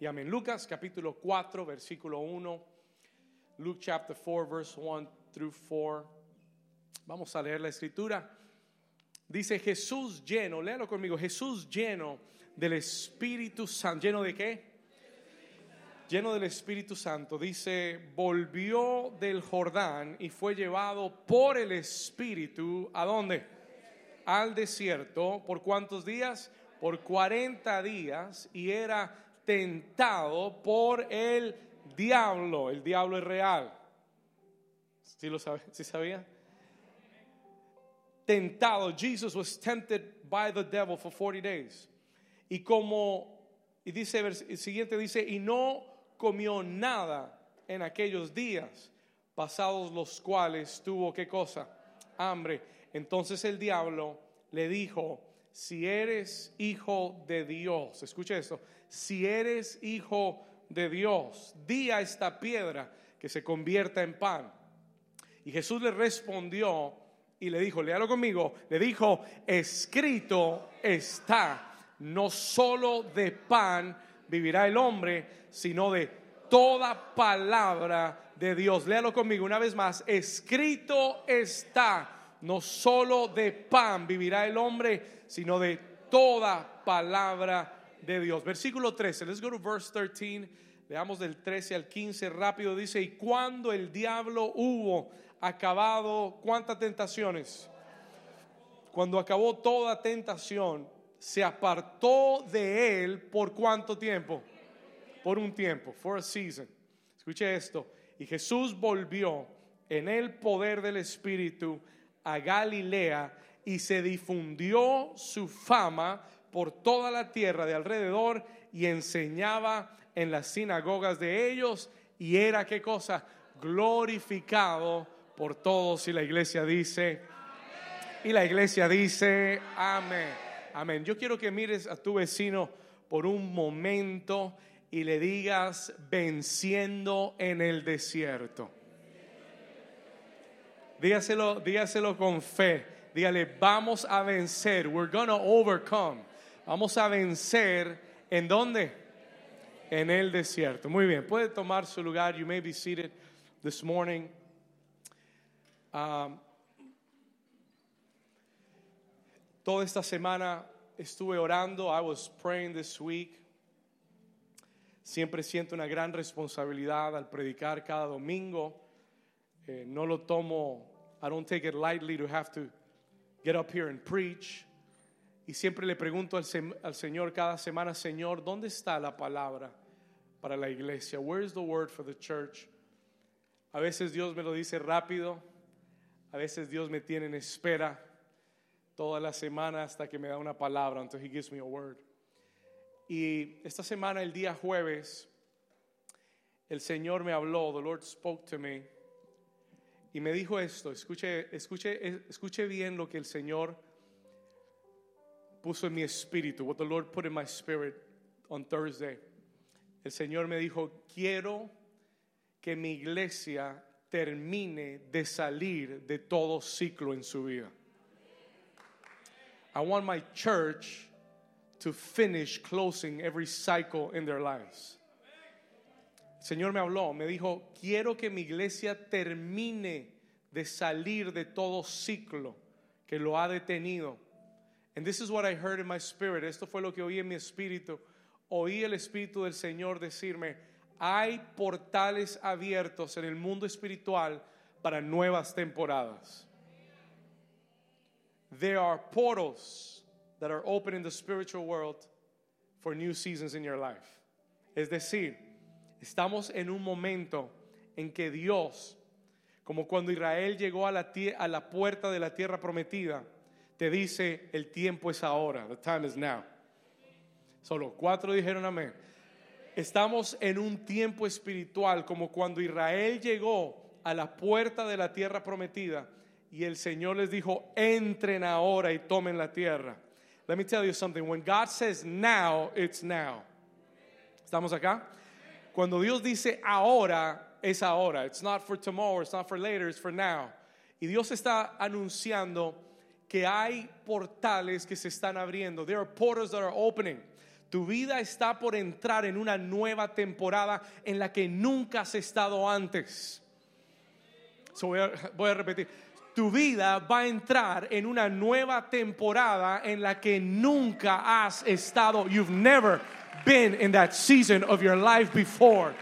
Y amén. Lucas capítulo 4, versículo 1. Luke chapter 4, verse 1 through 4. Vamos a leer la escritura. Dice Jesús lleno, léalo conmigo, Jesús lleno del Espíritu Santo. ¿Lleno de qué? Lleno del Espíritu Santo. Dice, volvió del Jordán y fue llevado por el Espíritu. ¿A dónde? Al desierto. ¿Por cuántos días? Por 40 días. Y era tentado por el diablo. El diablo es real. ¿Sí lo sabe? ¿Sí sabía? Tentado. Jesus was tempted by the devil for 40 days. Y como, y dice, siguiente dice, y no comió nada en aquellos días, pasados los cuales tuvo qué cosa? Hambre. Entonces el diablo le dijo, si eres hijo de Dios, escuche esto, si eres hijo de Dios, di a esta piedra que se convierta en pan. Y Jesús le respondió y le dijo, léalo conmigo, le dijo, escrito está, no solo de pan vivirá el hombre, sino de toda palabra de Dios. Léalo conmigo una vez más, escrito está, no solo de pan vivirá el hombre, sino de toda palabra de Dios. Versículo 13, let's go to verse 13. Veamos del 13 al 15 rápido. Dice, y cuando el diablo hubo acabado, ¿cuántas tentaciones? Cuando acabó toda tentación, se apartó de él por cuánto tiempo? Por un tiempo, for a season. Escuche esto. Y Jesús volvió en el poder del Espíritu a Galilea y se difundió su fama por toda la tierra de alrededor y enseñaba en las sinagogas de ellos y era qué cosa glorificado por todos y la iglesia dice y la iglesia dice amén amén. Yo quiero que mires a tu vecino por un momento y le digas venciendo en el desierto. Dígaselo dígaselo con fe. Dígale vamos a vencer. We're gonna overcome Vamos a vencer en dónde? En el desierto. Muy bien, puede tomar su lugar. You may be seated this morning. Um, toda esta semana estuve orando. I was praying this week. Siempre siento una gran responsabilidad al predicar cada domingo. Eh, no lo tomo, I don't take it lightly to have to get up here and preach. Y siempre le pregunto al, Señor cada semana, Señor, ¿dónde está la palabra para la iglesia? Where is the word for the church? A veces Dios me lo dice rápido, a veces Dios me tiene en espera toda la semana hasta que me da una palabra, until He gives me a word. Y esta semana, el día jueves, el Señor me habló, the Lord spoke to me, y me dijo esto, escuche, escuche, escuche bien lo que el Señor puso en mi espíritu, what the Lord put in my spirit on Thursday. El Señor me dijo, quiero que mi iglesia termine de salir de todo ciclo en su vida. I want my church to finish closing every cycle in their lives. El Señor me habló, me dijo, quiero que mi iglesia termine de salir de todo ciclo que lo ha detenido And this is what I heard in my spirit. Esto fue lo que oí en mi espíritu. Oí el espíritu del Señor decirme, hay portales abiertos en el mundo espiritual para nuevas temporadas. There are portals that are open in the spiritual world for new seasons in your life. Es decir, estamos en un momento en que Dios, como cuando Israel llegó a la, a la puerta de la tierra prometida, te dice el tiempo es ahora, the time is now. Solo cuatro dijeron amén. Estamos en un tiempo espiritual como cuando Israel llegó a la puerta de la tierra prometida y el Señor les dijo, entren ahora y tomen la tierra. Let me tell you something. When God says now, it's now. ¿Estamos acá? Cuando Dios dice ahora, es ahora. It's not for tomorrow, it's not for later, it's for now. Y Dios está anunciando que hay portales que se están abriendo. There are portals that are opening. Tu vida está por entrar en una nueva temporada en la que nunca has estado antes. So voy, a, voy a repetir. Tu vida va a entrar en una nueva temporada en la que nunca has estado. You've never been in that season of your life before.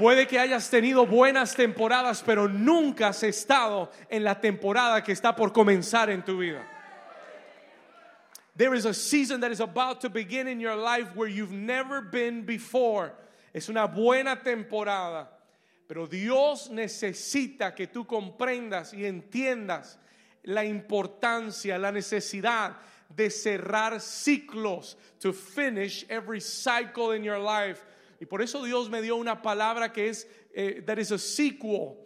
Puede que hayas tenido buenas temporadas, pero nunca has estado en la temporada que está por comenzar en tu vida. There is a season that is about to begin in your life where you've never been before. Es una buena temporada, pero Dios necesita que tú comprendas y entiendas la importancia, la necesidad de cerrar ciclos, to finish every cycle in your life. Y por eso Dios me dio una palabra que es, eh, that is sequel,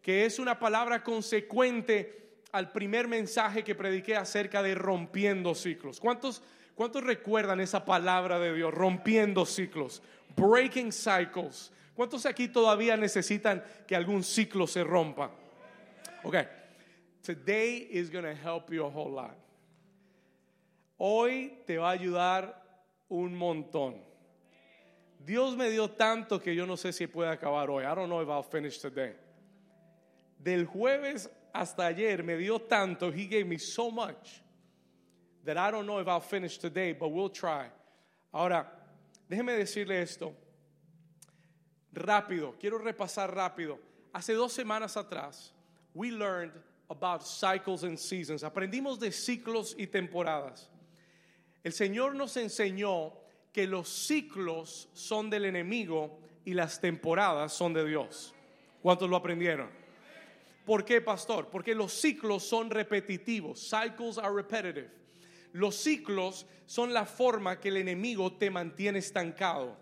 que es una palabra consecuente al primer mensaje que prediqué acerca de rompiendo ciclos. ¿Cuántos, cuántos recuerdan esa palabra de Dios? Rompiendo ciclos, breaking cycles. ¿Cuántos aquí todavía necesitan que algún ciclo se rompa? Ok, today is going to help you a whole lot. Hoy te va a ayudar un montón. Dios me dio tanto que yo no sé si puede acabar hoy. I don't know if I'll finish today. Del jueves hasta ayer me dio tanto, he gave me so much that I don't know if I'll finish today, but we'll try. Ahora, déjeme decirle esto. Rápido, quiero repasar rápido. Hace dos semanas atrás, we learned about cycles and seasons. Aprendimos de ciclos y temporadas. El Señor nos enseñó que los ciclos son del enemigo y las temporadas son de Dios. ¿Cuántos lo aprendieron? ¿Por qué, pastor? Porque los ciclos son repetitivos. Cycles are repetitive. Los ciclos son la forma que el enemigo te mantiene estancado.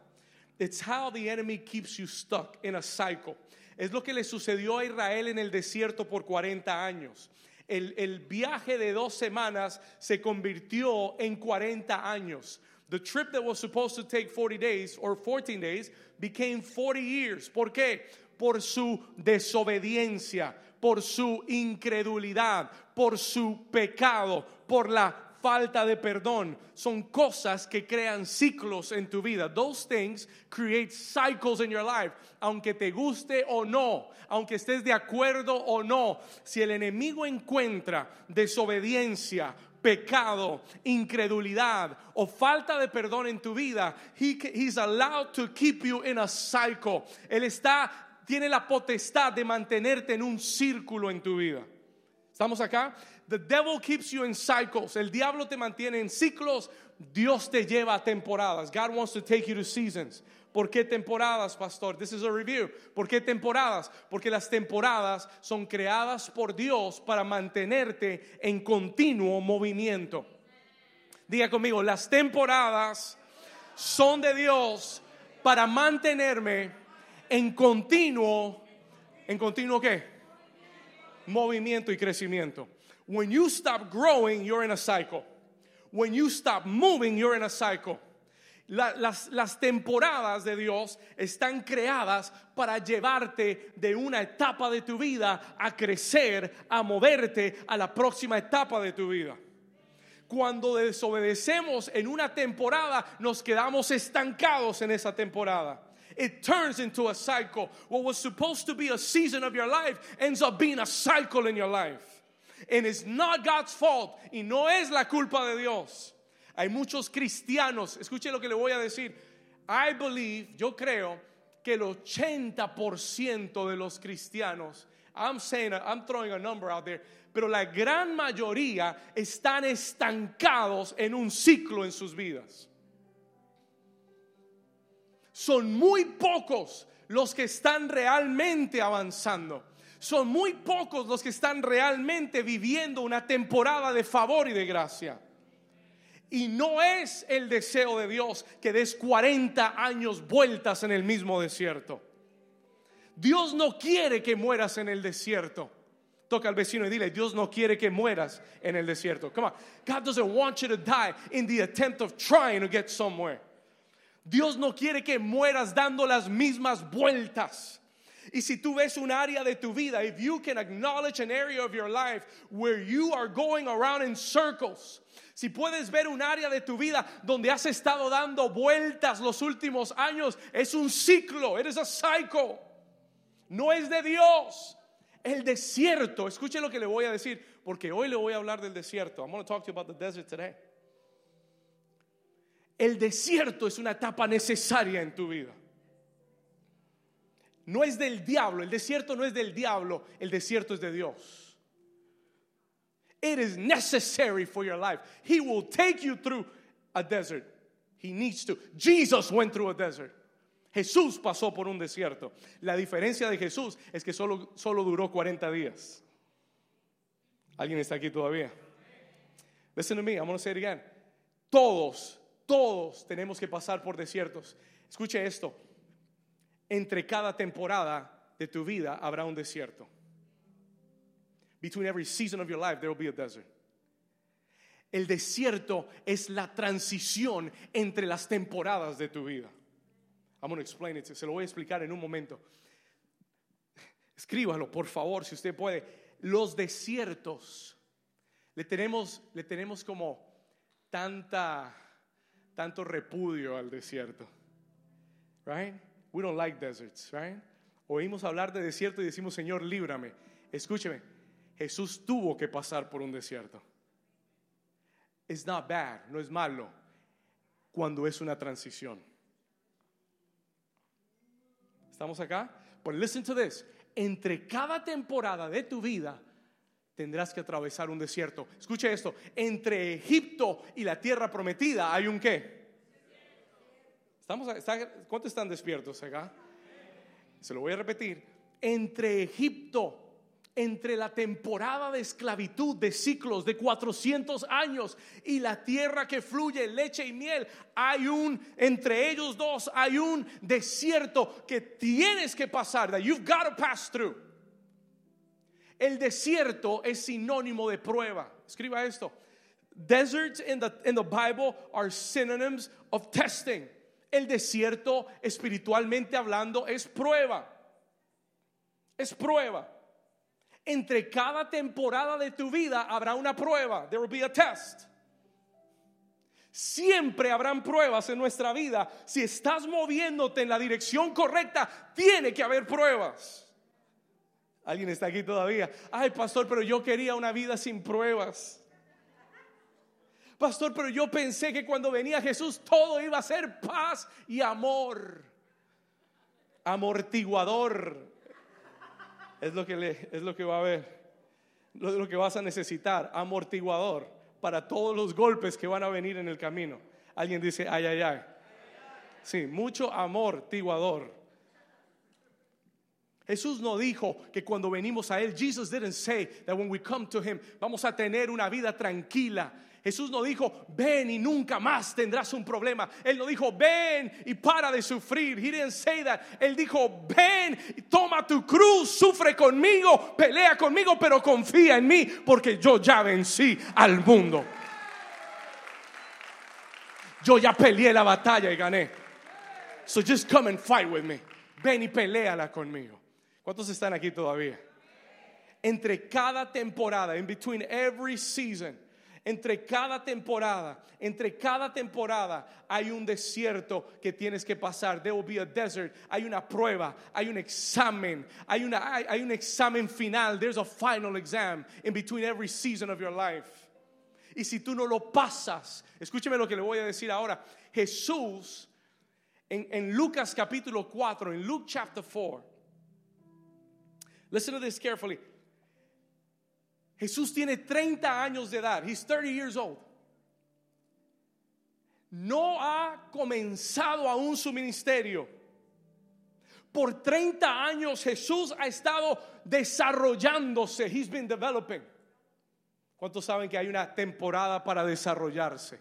It's how the enemy keeps you stuck in a cycle. Es lo que le sucedió a Israel en el desierto por 40 años. El, el viaje de dos semanas se convirtió en 40 años. The trip that was supposed to take 40 days or 14 days became 40 years. ¿Por qué? Por su desobediencia, por su incredulidad, por su pecado, por la falta de perdón. Son cosas que crean ciclos en tu vida. Those things create cycles in your life. Aunque te guste o no, aunque estés de acuerdo o no, si el enemigo encuentra desobediencia, pecado, incredulidad o falta de perdón en tu vida, he, he's allowed to keep you in a cycle. Él está tiene la potestad de mantenerte en un círculo en tu vida. ¿Estamos acá? The devil keeps you in cycles. El diablo te mantiene en ciclos. Dios te lleva a temporadas. God wants to take you to seasons. ¿Por qué temporadas, pastor? This is a review. ¿Por qué temporadas? Porque las temporadas son creadas por Dios para mantenerte en continuo movimiento. Diga conmigo, las temporadas son de Dios para mantenerme en continuo, en continuo qué? Movimiento y crecimiento. When you stop growing, you're in a cycle. When you stop moving, you're in a cycle. las, las, temporadas de Dios están creadas para llevarte de una etapa de tu vida a crecer, a moverte a la próxima etapa de tu vida. Cuando desobedecemos en una temporada, nos quedamos estancados en esa temporada it turns into a cycle. What was supposed to be a season of your life ends up being a cycle in your life. And it's not God's fault y no es la culpa de Dios. Hay muchos cristianos, escuche lo que le voy a decir. I believe, yo creo que el 80% de los cristianos, I'm saying, I'm throwing a number out there, pero la gran mayoría están estancados en un ciclo en sus vidas son muy pocos los que están realmente avanzando. Son muy pocos los que están realmente viviendo una temporada de favor y de gracia. Y no es el deseo de Dios que des 40 años vueltas en el mismo desierto. Dios no quiere que mueras en el desierto. Toca al vecino y dile, Dios no quiere que mueras en el desierto. Come on. God doesn't want you to die in the attempt of trying to get somewhere. Dios no quiere que mueras dando las mismas vueltas. Y si tú ves un área de tu vida, if you can acknowledge an area of your life where you are going around in circles, si puedes ver un área de tu vida donde has estado dando vueltas los últimos años, es un ciclo, is a cycle. No es de Dios. El desierto, escuche lo que le voy a decir, porque hoy le voy a hablar del desierto. I'm going to talk to you about the desert today. El desierto es una etapa necesaria en tu vida. No es del diablo, el desierto no es del diablo, el desierto es de Dios. It is necessary for your life. He will take you through a desert. He needs to. Jesus went through a desert. Jesús pasó por un desierto. La diferencia de Jesús es que solo, solo duró 40 días. ¿Alguien está aquí todavía? Listen to me, I'm going to say it again. Todos, todos tenemos que pasar por desiertos. Escuche esto. Entre cada temporada de tu vida habrá un desierto. Between every season of your life there will be a desert. El desierto es la transición entre las temporadas de tu vida. I'm going to explain it. Se lo voy a explicar en un momento. Escríbalo, por favor, si usted puede. Los desiertos. Le tenemos, le tenemos como tanta, tanto repudio al desierto. Right? We don't like deserts, right? Oímos hablar de desierto y decimos, Señor, líbrame. Escúcheme, Jesús tuvo que pasar por un desierto. It's not bad, no es malo, cuando es una transición. ¿Estamos acá? But listen to this. Entre cada temporada de tu vida tendrás que atravesar un desierto. Escuche esto. Entre Egipto y la tierra prometida hay un qué. ¿Estamos, ¿Cuántos están despiertos acá? Se lo voy a repetir. Entre Egipto entre la temporada de esclavitud de ciclos de 400 años y la tierra que fluye leche y miel, hay un, entre ellos dos, hay un desierto que tienes que pasar, that you've got to pass through. El desierto es sinónimo de prueba. Escriba esto. Deserts in the, in the Bible are synonyms of testing. El desierto, espiritualmente hablando, es prueba. Es prueba. Entre cada temporada de tu vida habrá una prueba. There will be a test. Siempre habrán pruebas en nuestra vida. Si estás moviéndote en la dirección correcta, tiene que haber pruebas. ¿Alguien está aquí todavía? Ay, pastor, pero yo quería una vida sin pruebas. Pastor, pero yo pensé que cuando venía Jesús todo iba a ser paz y amor. Amortiguador es lo que, le, es lo que va a haber. Lo, lo que vas a necesitar, amortiguador para todos los golpes que van a venir en el camino. Alguien dice, ay, ay, ay. Sí, mucho amortiguador. Jesús no dijo que cuando venimos a Él, Jesus didn't say that when we come to Him, vamos a tener una vida tranquila Jesús no dijo, ven y nunca más tendrás un problema. Él no dijo, ven y para de sufrir. He didn't say that. Él dijo, ven y toma tu cruz, sufre conmigo, pelea conmigo, pero confía en mí, porque yo ya vencí al mundo. Yo ya peleé la batalla y gané. So just come and fight with me. Ven y peleala conmigo. ¿Cuántos están aquí todavía? Entre cada temporada, in between every season, entre cada temporada, entre cada temporada hay un desierto que tienes que pasar. There will be a desert. Hay una prueba, hay un examen, hay, una, hay, un examen final. There's a final exam in between every season of your life. Y si tú no lo pasas, escúcheme lo que le voy a decir ahora. Jesús, en, en Lucas capítulo 4, en Luke chapter 4, listen to this carefully. Jesús tiene 30 años de edad. He's 30 years old. No ha comenzado aún su ministerio. Por 30 años Jesús ha estado desarrollándose. He's been developing. ¿Cuántos saben que hay una temporada para desarrollarse?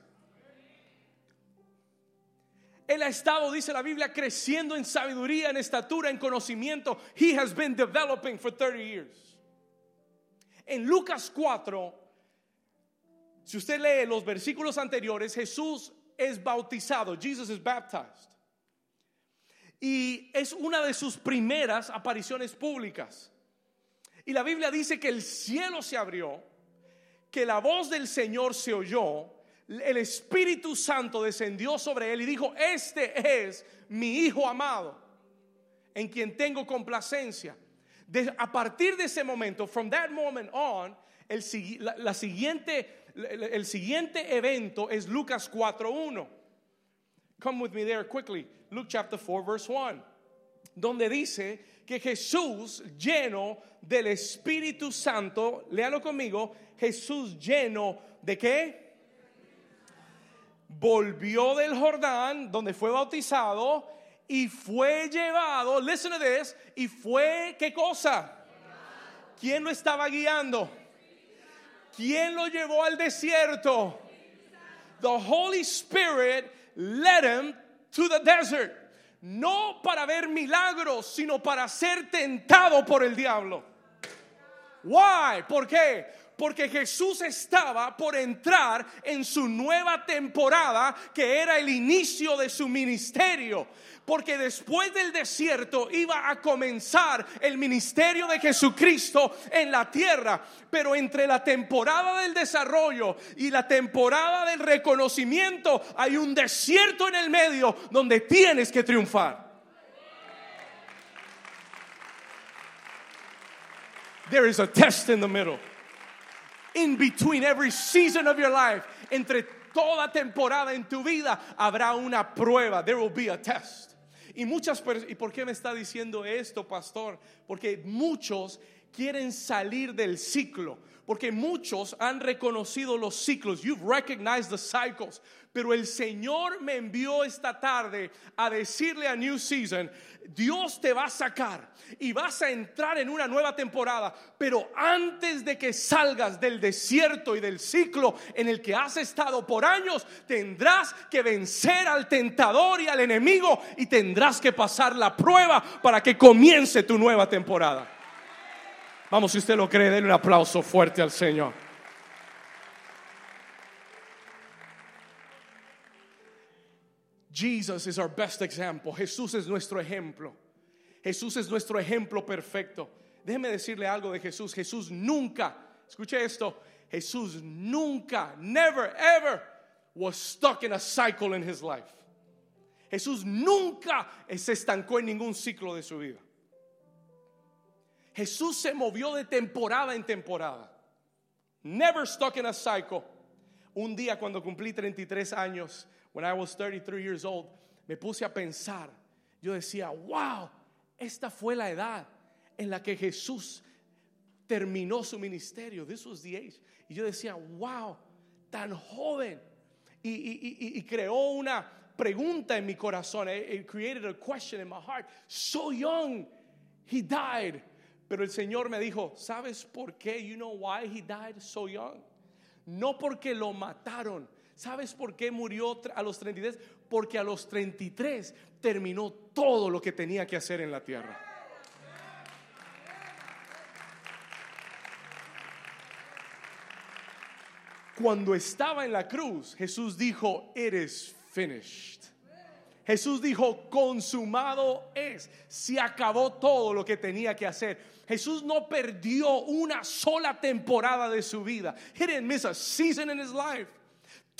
Él ha estado, dice la Biblia, creciendo en sabiduría, en estatura, en conocimiento. He has been developing for 30 years. En Lucas 4, si usted lee los versículos anteriores, Jesús es bautizado, Jesus is baptized. Y es una de sus primeras apariciones públicas. Y la Biblia dice que el cielo se abrió, que la voz del Señor se oyó, el Espíritu Santo descendió sobre él y dijo, este es mi Hijo amado, en quien tengo complacencia. A partir de ese momento, from that moment on, el, la, siguiente, el siguiente evento es Lucas 4.1. Come with me there quickly. Luke chapter 4, verse 1. Donde dice que Jesús lleno del Espíritu Santo, léalo conmigo, Jesús lleno de qué? Volvió del Jordán, donde fue bautizado, y fue llevado, listen to this, y fue, ¿qué cosa? ¿Quién lo estaba guiando? ¿Quién lo llevó al desierto? The Holy Spirit led him to the desert. No para ver milagros, sino para ser tentado por el diablo. Why? ¿Por qué? Porque Jesús estaba por entrar en su nueva temporada, que era el inicio de su ministerio. Porque después del desierto iba a comenzar el ministerio de Jesucristo en la tierra. Pero entre la temporada del desarrollo y la temporada del reconocimiento hay un desierto en el medio donde tienes que triunfar. there is a test in the middle. In between every season of your life, entre toda temporada en tu vida, habrá una prueba. There will be a test. Y muchas ¿y por qué me está diciendo esto, pastor? Porque muchos quieren salir del ciclo. Porque muchos han reconocido los ciclos. You've recognized the cycles. Pero el Señor me envió esta tarde a decirle a New Season, Dios te va a sacar y vas a entrar en una nueva temporada, pero antes de que salgas del desierto y del ciclo en el que has estado por años, tendrás que vencer al tentador y al enemigo y tendrás que pasar la prueba para que comience tu nueva temporada. Vamos, si usted lo cree, denle un aplauso fuerte al Señor. Jesus is our best example. Jesús es nuestro ejemplo. Jesús es nuestro ejemplo perfecto. Déjeme decirle algo de Jesús. Jesús nunca, escuche esto, Jesús nunca, never, ever was stuck in a cycle in his life. Jesús nunca se estancó en ningún ciclo de su vida. Jesús se movió de temporada en temporada. Never stuck in a cycle. Un día cuando cumplí 33 años, when I was 33 years old, me puse a pensar. Yo decía, wow, esta fue la edad en la que Jesús terminó su ministerio. This was the age. Y yo decía, wow, tan joven. Y, y, y, creó una pregunta en mi corazón. It created a question in my heart. So young, he died. Pero el Señor me dijo, ¿sabes por qué? You know why he died so young? No porque lo mataron, ¿Sabes por qué murió a los 33? Porque a los 33 terminó todo lo que tenía que hacer en la tierra. Cuando estaba en la cruz, Jesús dijo, it is finished. Jesús dijo, consumado es. Se acabó todo lo que tenía que hacer. Jesús no perdió una sola temporada de su vida. He didn't miss a season in his life.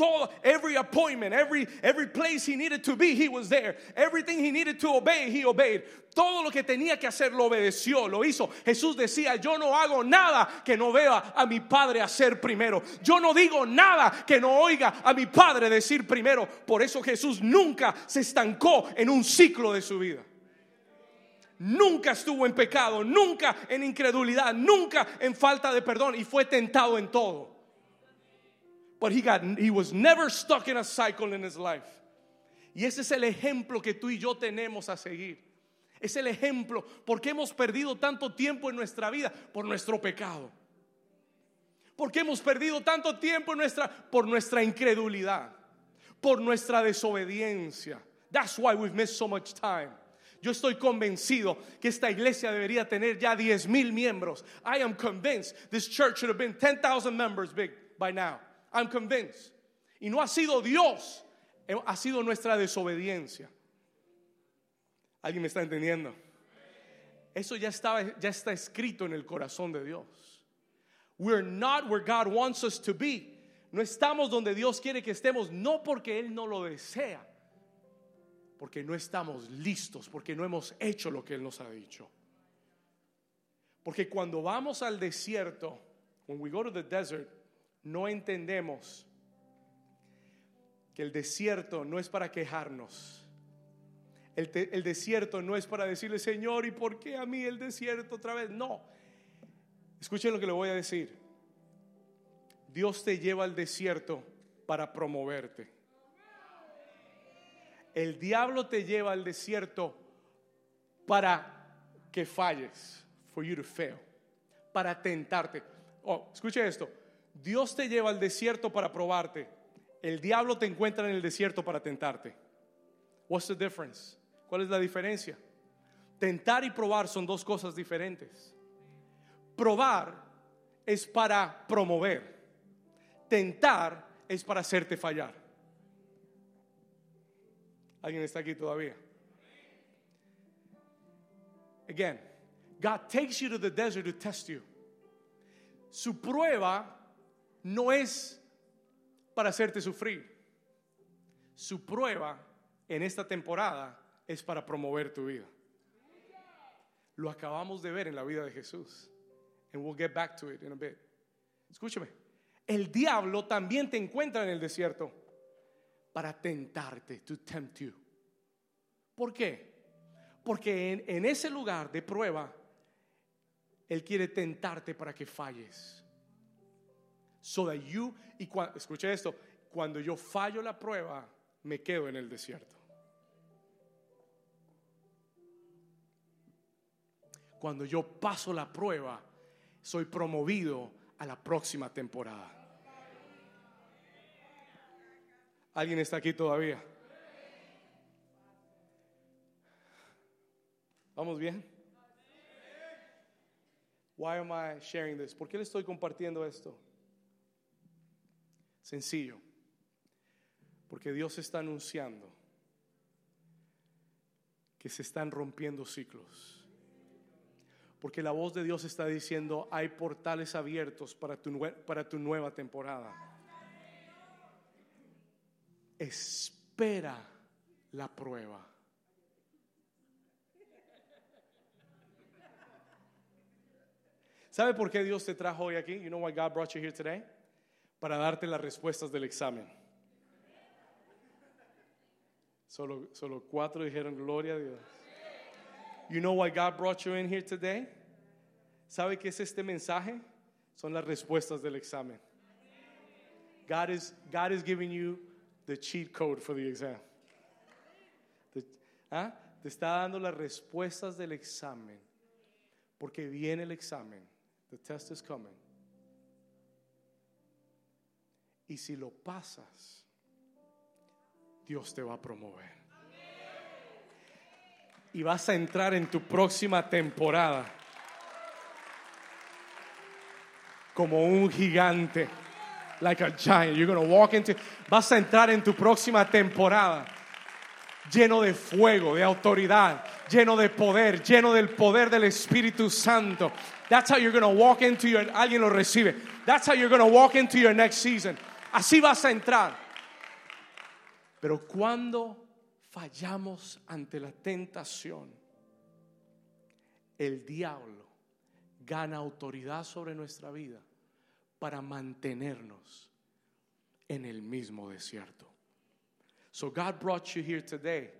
Todo, every appointment, every, every place he needed to be, he was there. Everything he needed to obey, he obeyed. Todo lo que tenía que hacer lo obedeció, lo hizo. Jesús decía, yo no hago nada que no vea a mi Padre hacer primero. Yo no digo nada que no oiga a mi Padre decir primero. Por eso Jesús nunca se estancó en un ciclo de su vida. Nunca estuvo en pecado, nunca en incredulidad, nunca en falta de perdón y fue tentado en todo. But he, got, he was never stuck in a cycle in his life. Y ese es el ejemplo que tú y yo tenemos a seguir. Es el ejemplo porque hemos perdido tanto tiempo en nuestra vida por nuestro pecado. Porque hemos perdido tanto tiempo en nuestra por nuestra incredulidad, por nuestra desobediencia. That's why we've missed so much time. Yo estoy convencido que esta iglesia debería tener ya 10 mil miembros. I am convinced this church should have been 10,000 members big by now. I'm convinced. Y no ha sido Dios, eh, ha sido nuestra desobediencia. ¿Alguien me está entendiendo? Eso ya, estaba, está escrito en el corazón de Dios. We're not where God wants us to be. No estamos donde Dios quiere que estemos, no porque Él no lo desea, porque no estamos listos, porque no hemos hecho lo que Él nos ha dicho. Porque cuando vamos al desierto, when we go to the desert, no entendemos que el desierto no es para quejarnos. El, desierto no es para decirle, Señor, ¿y por qué a mí el desierto otra vez? No. Escuchen lo que le voy a decir. Dios te lleva al desierto para promoverte. El diablo te lleva al desierto para que falles, for you to fail, para tentarte. Oh, escuche esto. Dios te lleva al desierto para probarte. El diablo te encuentra en el desierto para tentarte. What's the difference? ¿Cuál es la diferencia? Tentar y probar son dos cosas diferentes. Probar es para promover. Tentar es para hacerte fallar. ¿Alguien está aquí todavía? Again, God takes you to the desert to test you. Su prueba no es para hacerte sufrir. Su prueba en esta temporada es para promover tu vida. Lo acabamos de ver en la vida de Jesús. And we'll get back to it in a bit. Escúchame. El diablo también te encuentra en el desierto para tentarte, to tempt you. ¿Por qué? Porque en, en ese lugar de prueba, Él quiere tentarte para que falles. So that you, y escuche esto, cuando yo fallo la prueba, me quedo en el desierto. Cuando yo paso la prueba, soy promovido a la próxima temporada. ¿Alguien está aquí todavía? ¿Vamos bien? Why am I sharing this? ¿Por qué le estoy compartiendo esto? Sencillo. Porque Dios está anunciando que se están rompiendo ciclos. Porque la voz de Dios está diciendo, hay portales abiertos para tu, para tu nueva temporada. Espera la prueba. ¿Sabe por qué Dios te trajo hoy aquí? You know why God brought you here today? Para darte las respuestas del examen. Solo, solo cuatro dijeron gloria a Dios. You know why God brought you in here today? ¿Sabe qué es este mensaje? Son las respuestas del examen. God is, God is giving you the cheat code for the exam. ¿ah? Te está dando las respuestas del examen. Porque viene el examen. The test is coming. Y si lo pasas, Dios te va a promover. Y vas a entrar en tu próxima temporada como un gigante. Like a giant. You're going to walk into. Vas a entrar en tu próxima temporada lleno de fuego, de autoridad, lleno de poder, lleno del poder del Espíritu Santo. That's how you're going to walk into your alguien lo recibe. That's how you're going walk into your next season. Así vas a entrar. Pero cuando fallamos ante la tentación, el diablo gana autoridad sobre nuestra vida para mantenernos en el mismo desierto. So God brought you here today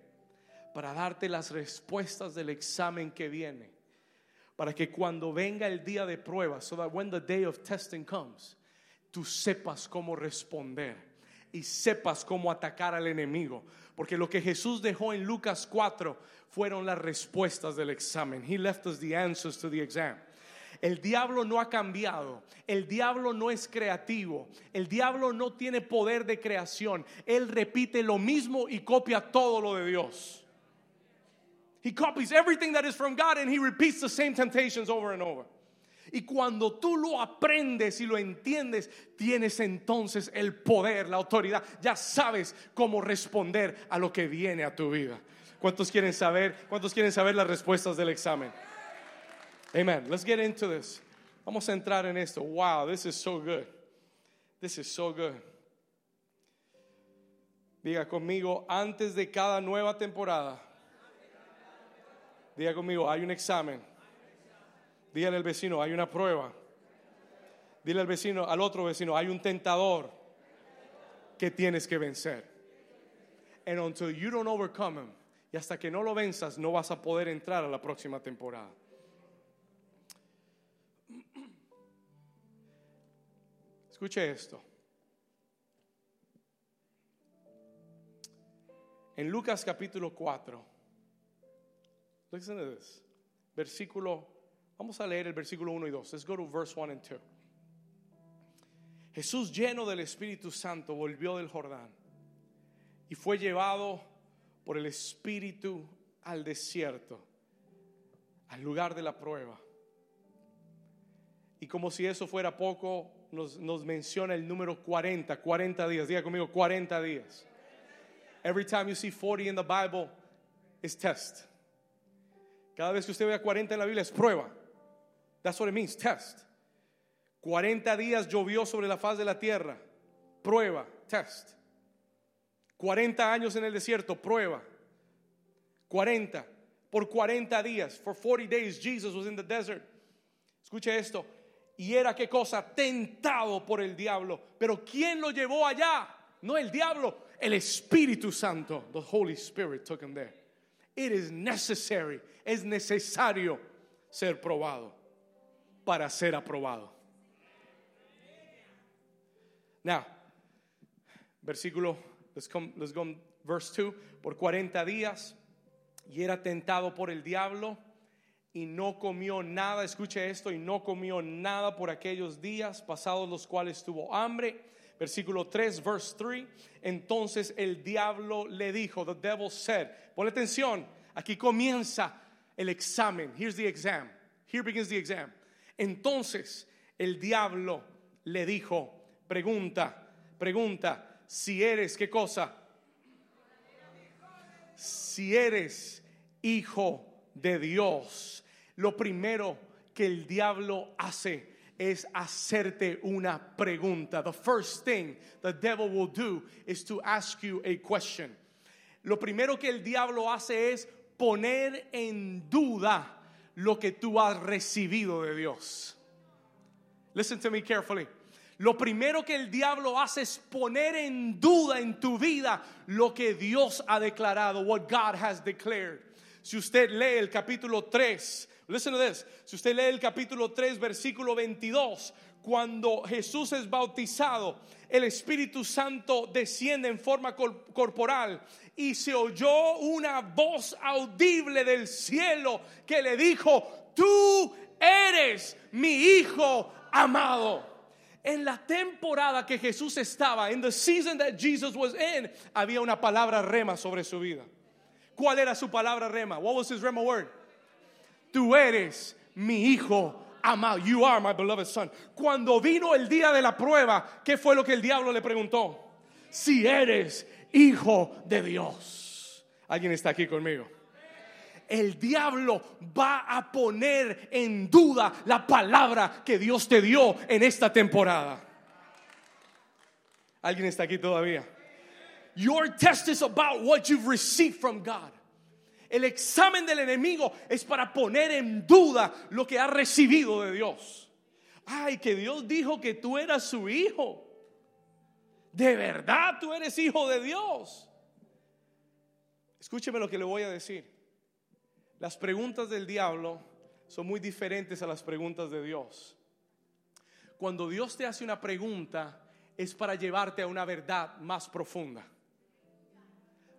para darte las respuestas del examen que viene. Para que cuando venga el día de prueba, so that when the day of testing comes, tú sepas cómo responder y sepas cómo atacar al enemigo. Porque lo que Jesús dejó en Lucas 4 fueron las respuestas del examen. He left us the answers to the exam. El diablo no ha cambiado. El diablo no es creativo. El diablo no tiene poder de creación. Él repite lo mismo y copia todo lo de Dios. He copies everything that is from God and he repeats the same temptations over and over. Y cuando tú lo aprendes y lo entiendes, tienes entonces el poder, la autoridad. Ya sabes cómo responder a lo que viene a tu vida. ¿Cuántos quieren saber? ¿Cuántos quieren saber las respuestas del examen? Amen. Let's get into this. Vamos a entrar en esto. Wow, this is so good. This is so good. Diga conmigo, antes de cada nueva temporada. Diga conmigo, hay un examen. Dígale al vecino, hay una prueba. Dile al vecino, al otro vecino, hay un tentador que tienes que vencer. And until you don't overcome him, y hasta que no lo venzas, no vas a poder entrar a la próxima temporada. Escuche esto. En Lucas capítulo 4, listen to this. Versículo, vamos a leer el versículo 1 y 2. Let's go to verse 1 and 2. Jesús lleno del Espíritu Santo volvió del Jordán y fue llevado por el Espíritu al desierto, al lugar de la prueba. Y como si eso fuera poco, nos, nos menciona el número 40, 40 días. Diga conmigo, 40 días. Every time you see 40 in the Bible, it's test. Cada vez que usted vea 40 en la Biblia es prueba. That's what it means, test. 40 días llovió sobre la faz de la tierra. Prueba, test. 40 años en el desierto, prueba. 40. Por 40 días, for 40 days Jesus was in the desert. Escuche esto. Y era qué cosa, tentado por el diablo. Pero ¿quién lo llevó allá? No el diablo, el Espíritu Santo. The Holy Spirit took him there. It is necessary, es necesario ser probado para ser aprobado. Now, versículo, let's, come, let's go verse 2. Por 40 días y era tentado por el diablo y no comió nada, escuche esto, y no comió nada por aquellos días pasados los cuales tuvo hambre. Versículo 3, verse 3. Entonces el diablo le dijo, the devil said, pon atención, aquí comienza el examen. Here's the exam. Here begins the exam. Entonces el diablo le dijo, Pregunta, pregunta, si eres, ¿qué cosa? Si eres hijo de Dios, lo primero que el diablo hace es hacerte una pregunta. The first thing the devil will do is to ask you a question. Lo primero que el diablo hace es poner en duda lo que tú has recibido de Dios. Listen to me carefully. Lo primero que el diablo hace es poner en duda en tu vida lo que Dios ha declarado, what God has declared. Si usted lee el capítulo 3, listen to this. Si usted lee el capítulo 3, versículo 22, cuando Jesús es bautizado, el Espíritu Santo desciende en forma corporal y se oyó una voz audible del cielo que le dijo, tú eres mi hijo amado. En la temporada que Jesús estaba, en the season that Jesus was in, había una palabra rema sobre su vida. ¿Cuál era su palabra rema? What was his rema word? Tú eres mi hijo amado. You are my beloved son. Cuando vino el día de la prueba, ¿qué fue lo que el diablo le preguntó? Si eres hijo de Dios. ¿Alguien está aquí conmigo? el diablo va a poner en duda la palabra que Dios te dio en esta temporada. ¿Alguien está aquí todavía? Your test is about what you've received from God. El examen del enemigo es para poner en duda lo que ha recibido de Dios. Ay, que Dios dijo que tú eras su hijo. De verdad tú eres hijo de Dios. Escúcheme lo que le voy a decir. Las preguntas del diablo son muy diferentes a las preguntas de Dios. Cuando Dios te hace una pregunta es para llevarte a una verdad más profunda.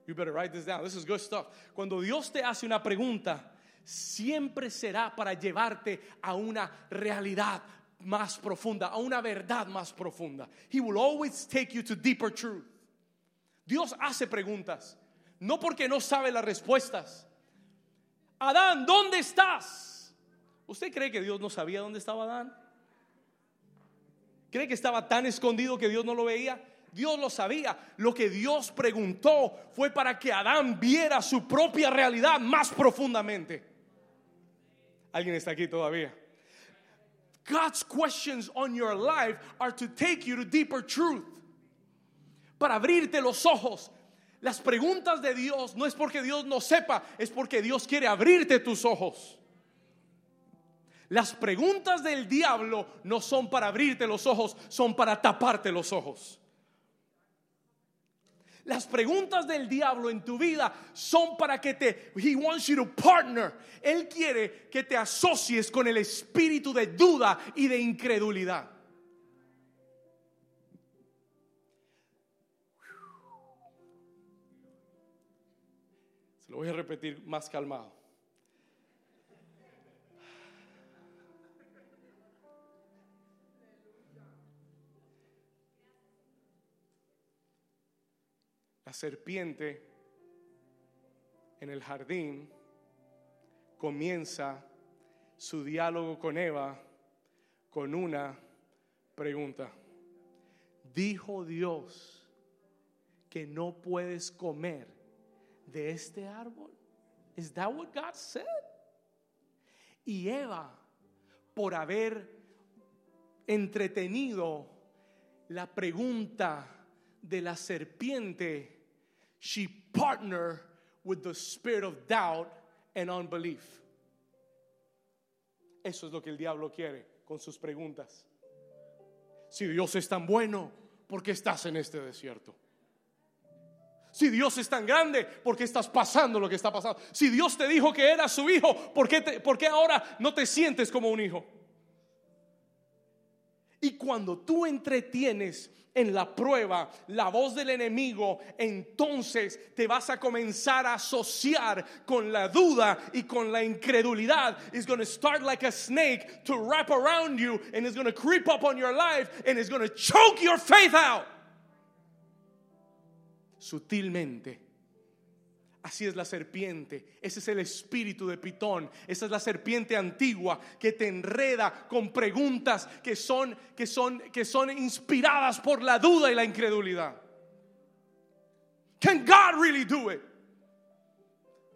You better write this down. This is good stuff. Cuando Dios te hace una pregunta, siempre será para llevarte a una realidad más profunda, a una verdad más profunda. He will always take you to deeper truth. Dios hace preguntas, no porque no sabe las respuestas, Adán, ¿dónde estás? ¿Usted cree que Dios no sabía dónde estaba Adán? ¿Cree que estaba tan escondido que Dios no lo veía? Dios lo sabía. Lo que Dios preguntó fue para que Adán viera su propia realidad más profundamente. ¿Alguien está aquí todavía? God's questions on your life are to take you to deeper truth. Para abrirte los ojos. Las preguntas de Dios no es porque Dios no sepa, es porque Dios quiere abrirte tus ojos. Las preguntas del diablo no son para abrirte los ojos, son para taparte los ojos. Las preguntas del diablo en tu vida son para que te, he wants you to partner. Él quiere que te asocies con el espíritu de duda y de incredulidad. Se lo voy a repetir más calmado. Serpiente en el jardín comienza su diálogo con Eva con una pregunta. Dijo Dios que no puedes comer de este árbol. Is that what God said? Y Eva, por haber entretenido la pregunta de la serpiente, she partnered with the spirit of doubt and unbelief. Eso es lo que el diablo quiere con sus preguntas. Si Dios es tan bueno, ¿por qué estás en este desierto? Si Dios es tan grande, ¿por qué estás pasando lo que está pasando? Si Dios te dijo que era su hijo, ¿por qué, ¿por qué ahora no te sientes como un hijo? Y cuando tú entretienes en la prueba la voz del enemigo, entonces te vas a comenzar a asociar con la duda y con la incredulidad. It's going to start like a snake to wrap around you and it's going to creep up on your life and it's going to choke your faith out. Sutilmente Así es la serpiente. Ese es el espíritu de Pitón. Esa es la serpiente antigua que te enreda con preguntas que son, que son, que son inspiradas por la duda y la incredulidad. Can God really do it?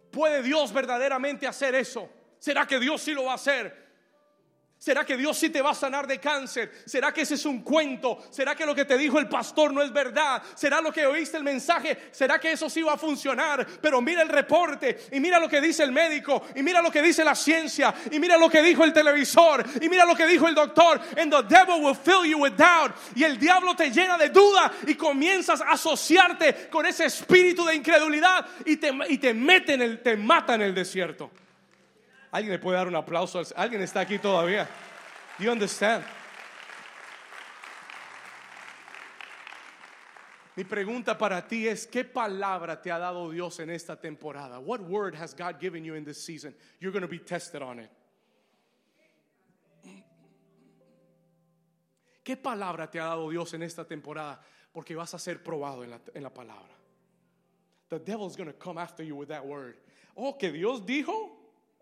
¿Puede Dios verdaderamente hacer eso? ¿Será que Dios sí lo va a hacer? ¿Será que Dios sí te va a sanar de cáncer? ¿Será que ese es un cuento? ¿Será que lo que te dijo el pastor no es verdad? ¿Será lo que oíste el mensaje? ¿Será que eso sí va a funcionar? Pero mira el reporte y mira lo que dice el médico y mira lo que dice la ciencia y mira lo que dijo el televisor y mira lo que dijo el doctor. And the devil will fill you with doubt. Y el diablo te llena de duda y comienzas a asociarte con ese espíritu de incredulidad y te, y te mete en el, te mata en el desierto. Alguien le puede dar un aplauso. Alguien está aquí todavía. Do you understand? Mi pregunta para ti es, ¿qué palabra te ha dado Dios en esta temporada? What word has God given you in this season? You're going to be tested on it. ¿Qué palabra te ha dado Dios en esta temporada? Porque vas a ser probado en la, en la palabra. The devil's going to come after you with that word. Oh, que Dios dijo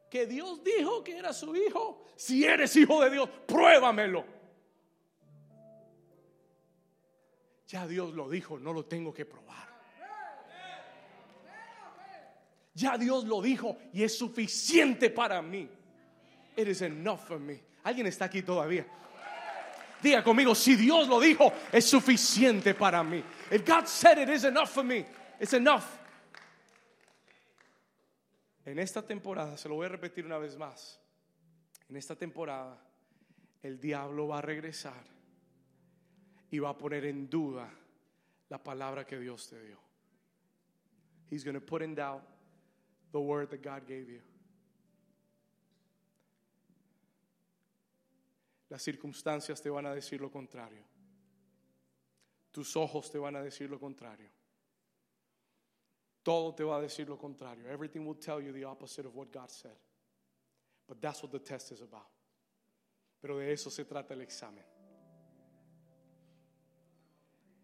que Dios dijo que era su hijo. Si eres hijo de Dios, pruébamelo. Ya Dios lo dijo, no lo tengo que probar. Ya Dios lo dijo y es suficiente para mí. It is enough for me. ¿Alguien está aquí todavía? Diga conmigo, si Dios lo dijo, es suficiente para mí. If God said it is enough for me, it's enough. En esta temporada, se lo voy a repetir una vez más, en esta temporada el diablo va a regresar y va a poner en duda la palabra que Dios te dio. He's going to put in doubt the word that God gave you. Las circunstancias te van a decir lo contrario. Tus ojos te van a decir lo contrario. Todo te va a decir lo contrario. Everything will tell you the opposite of what God said. But that's what the test is about. Pero de eso se trata el examen.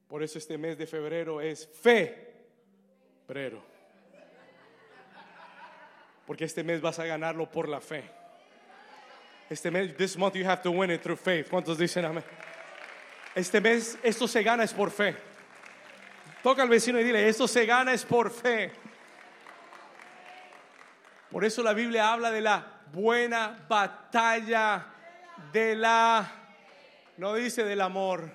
Por eso este mes de febrero es fe. Febrero. Porque este mes vas a ganarlo por la fe. Este mes, this month you have to win it through faith. ¿Cuántos dicen amén? Este mes esto se gana es por fe. Toca al vecino y dile, esto se gana es por fe. Por eso la Biblia habla de la buena batalla de la... No dice del amor,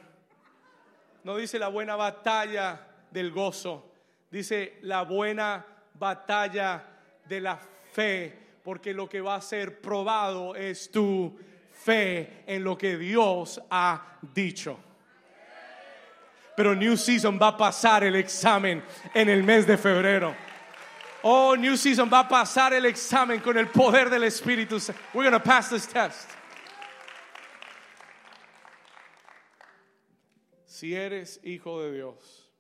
no dice la buena batalla del gozo, dice la buena batalla de la fe, porque lo que va a ser probado es tu fe en lo que Dios ha dicho. Pero New Season va a pasar el examen en el mes de febrero. Oh, New Season va a pasar el examen con el poder del Espíritu. We're going to pass this test. Si eres hijo de Dios,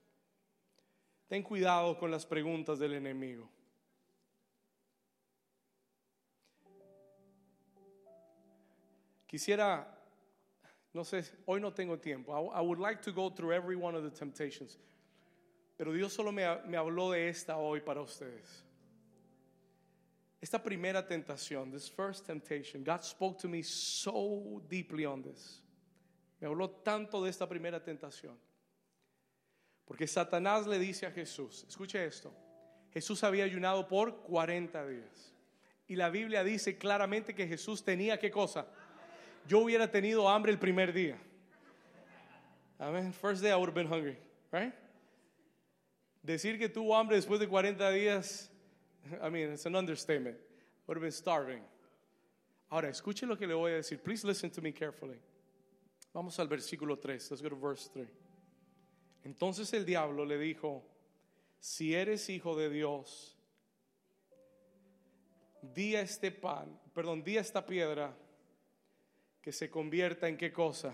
ten cuidado con las preguntas del enemigo. Quisiera, no sé, hoy no tengo tiempo. I, would like to go through every one of the temptations. Pero Dios solo me, me habló de esta hoy para ustedes. Esta primera tentación, this first temptation, God spoke to me so deeply on this. Me habló tanto de esta primera tentación. Porque Satanás le dice a Jesús, escuche esto, Jesús había ayunado por 40 días. Y la Biblia dice claramente que Jesús tenía qué cosa? Yo hubiera tenido hambre el primer día. Amen. First day I would have been hungry, right? Decir que tuvo hambre después de 40 días, I mean, it's an understatement. Would have been starving. Ahora, escuche lo que le voy a decir. Please listen to me carefully. Vamos al versículo 3. Let's go to verse 3. Entonces el diablo le dijo, si eres hijo de Dios, di a este pan, perdón, di a esta piedra que se convierta en qué cosa?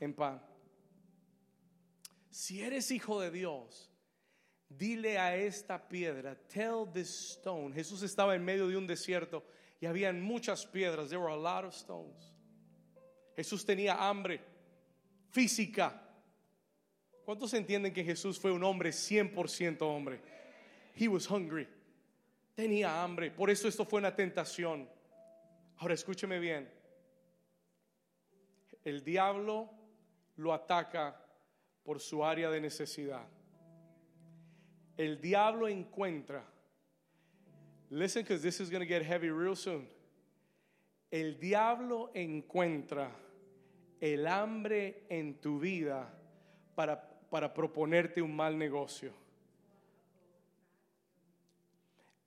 En pan. Si eres hijo de Dios, dile a esta piedra, tell this stone. Jesús estaba en medio de un desierto y habían muchas piedras. There were a lot of stones. Jesús tenía hambre física. ¿Cuántos entienden que Jesús fue un hombre 100% hombre? He was hungry. Tenía hambre. Por eso esto fue una tentación. Ahora escúcheme bien el diablo lo ataca por su área de necesidad. El diablo encuentra, listen because this is going to get heavy real soon. El diablo encuentra el hambre en tu vida para, para proponerte un mal negocio.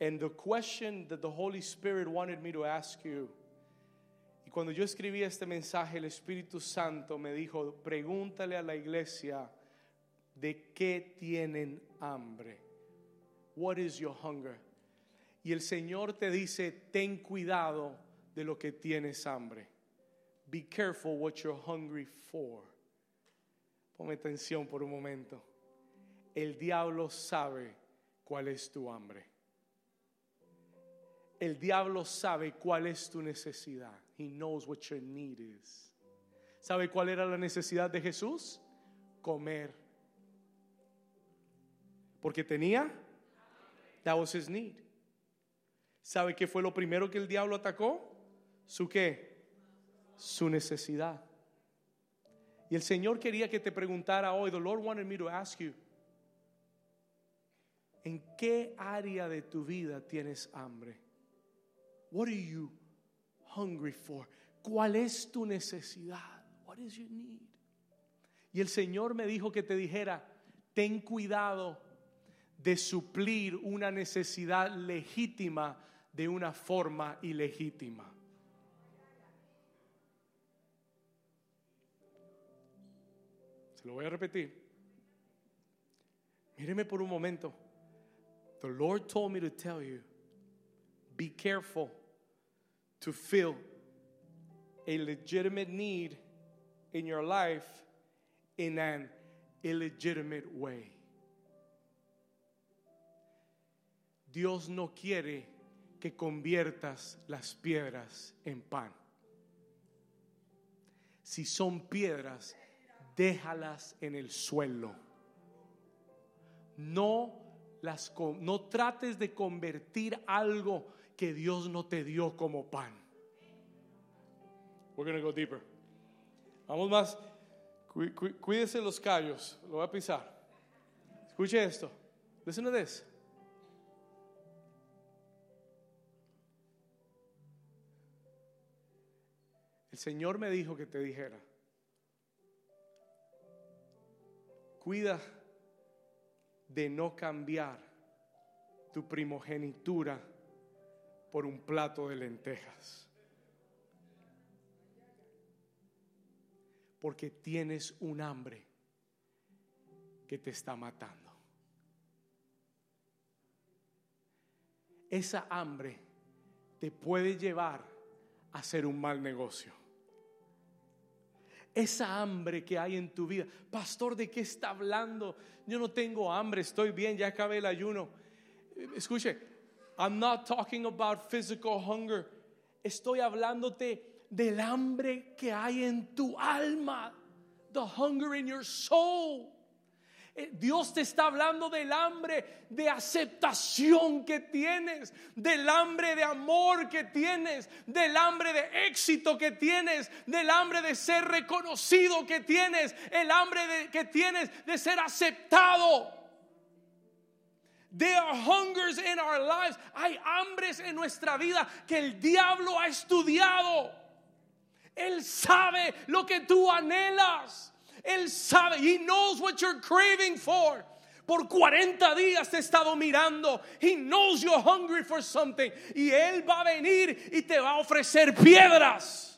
And the question that the Holy Spirit wanted me to ask you cuando yo escribí este mensaje, el Espíritu Santo me dijo, pregúntale a la iglesia de qué tienen hambre. What is your hunger? Y el Señor te dice, ten cuidado de lo que tienes hambre. Be careful what you're hungry for. Ponme atención por un momento. El diablo sabe cuál es tu hambre. El diablo sabe cuál es tu necesidad. He knows what your need is. ¿Sabe cuál era la necesidad de Jesús? Comer. Porque tenía. That was his need. ¿Sabe qué fue lo primero que el diablo atacó? Su qué? Su necesidad. Y el Señor quería que te preguntara hoy, the Lord wanted me to ask you, ¿en qué área de tu vida tienes hambre? What are you hungry for? ¿Cuál es tu necesidad? What is your need? Y el Señor me dijo que te dijera, ten cuidado de suplir una necesidad legítima de una forma ilegítima. Se lo voy a repetir. Míreme por un momento. The Lord told me to tell you, be careful to fill a legitimate need in your life in an illegitimate way. Dios no quiere que conviertas las piedras en pan. Si son piedras, déjalas en el suelo. No las no trates de convertir algo que Dios no te dio como pan. We're going go deeper. Vamos más. Cuídese los callos, lo voy a pisar. Escuche esto. Listen to this. El Señor me dijo que te dijera, cuida de no cambiar tu primogenitura por un plato de lentejas. Porque tienes un hambre que te está matando. Esa hambre te puede llevar a hacer un mal negocio esa hambre que hay en tu vida. Pastor, ¿de qué está hablando? Yo no tengo hambre, estoy bien, ya acabé el ayuno. Escuche, I'm not talking about physical hunger. Estoy hablándote del hambre que hay en tu alma. The hunger in your soul. Eh, Dios te está hablando del hambre de aceptación que tienes, del hambre de amor que tienes, del hambre de éxito que tienes, del hambre de ser reconocido que tienes, el hambre de, que tienes de ser aceptado. There are hungers in our lives. Hay hambres en nuestra vida que el diablo ha estudiado. Él sabe lo que tú anhelas. Él sabe, He knows what you're craving for. Por 40 días te he estado mirando. He knows you're hungry for something. Y Él va a venir y te va a ofrecer piedras.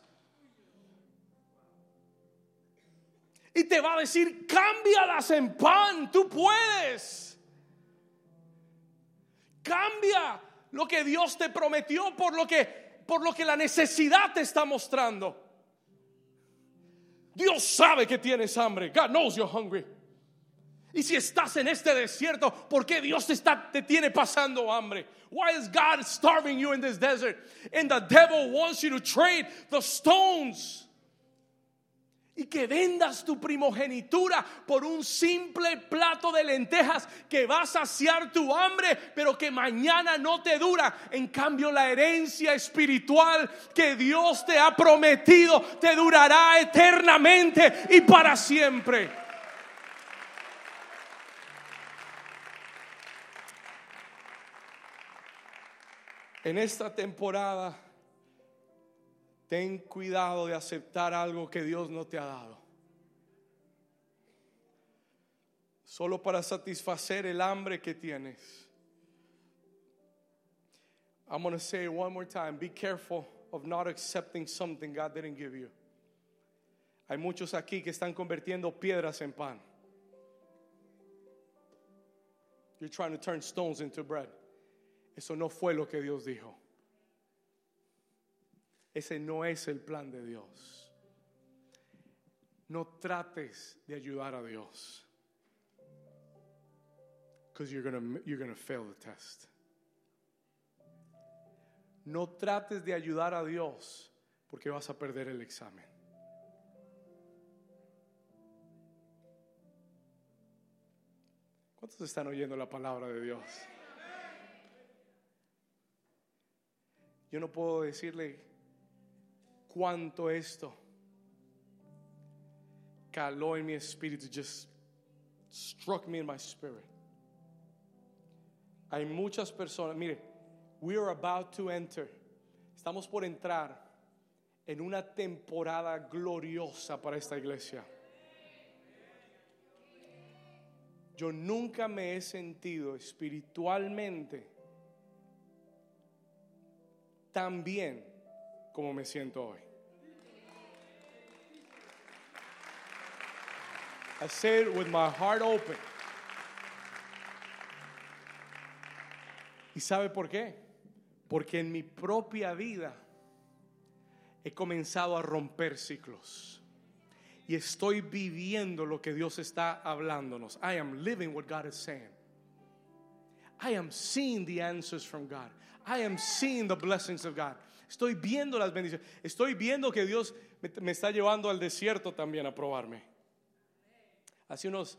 Y te va a decir, cámbialas en pan, tú puedes. Cambia lo que Dios te prometió por lo que, por lo que la necesidad te está mostrando. Dios sabe que tienes hambre. God knows you're hungry. Y si estás en este desierto, ¿por qué Dios te, está, te tiene pasando hambre? Why is God starving you in this desert? And the devil wants you to trade the stones y que vendas tu primogenitura por un simple plato de lentejas que va a saciar tu hambre, pero que mañana no te dura. En cambio, la herencia espiritual que Dios te ha prometido te durará eternamente y para siempre. En esta temporada ten cuidado de aceptar algo que Dios no te ha dado. Solo para satisfacer el hambre que tienes. I'm going to say it one more time. Be careful of not accepting something God didn't give you. Hay muchos aquí que están convirtiendo piedras en pan. You're trying to turn stones into bread. Eso no fue lo que Dios dijo. Ese no es el plan de Dios. No trates de ayudar a Dios. Because you're gonna, you're gonna fail the test. No trates de ayudar a Dios porque vas a perder el examen. ¿Cuántos están oyendo la palabra de Dios? Yo no puedo decirle cuánto esto caló en mi espíritu, just struck me in my spirit. Hay muchas personas, mire, we are about to enter, estamos por entrar en una temporada gloriosa para esta iglesia. Yo nunca me he sentido espiritualmente tan bien como me siento hoy. I say it with my heart open. ¿Y sabe por qué? Porque en mi propia vida he comenzado a romper ciclos. Y estoy viviendo lo que Dios está hablándonos. I am living what God is saying. I am seeing the answers from God. I am seeing the blessings of God. Estoy viendo las bendiciones. Estoy viendo que Dios me, está llevando al desierto también a probarme. Hace unos,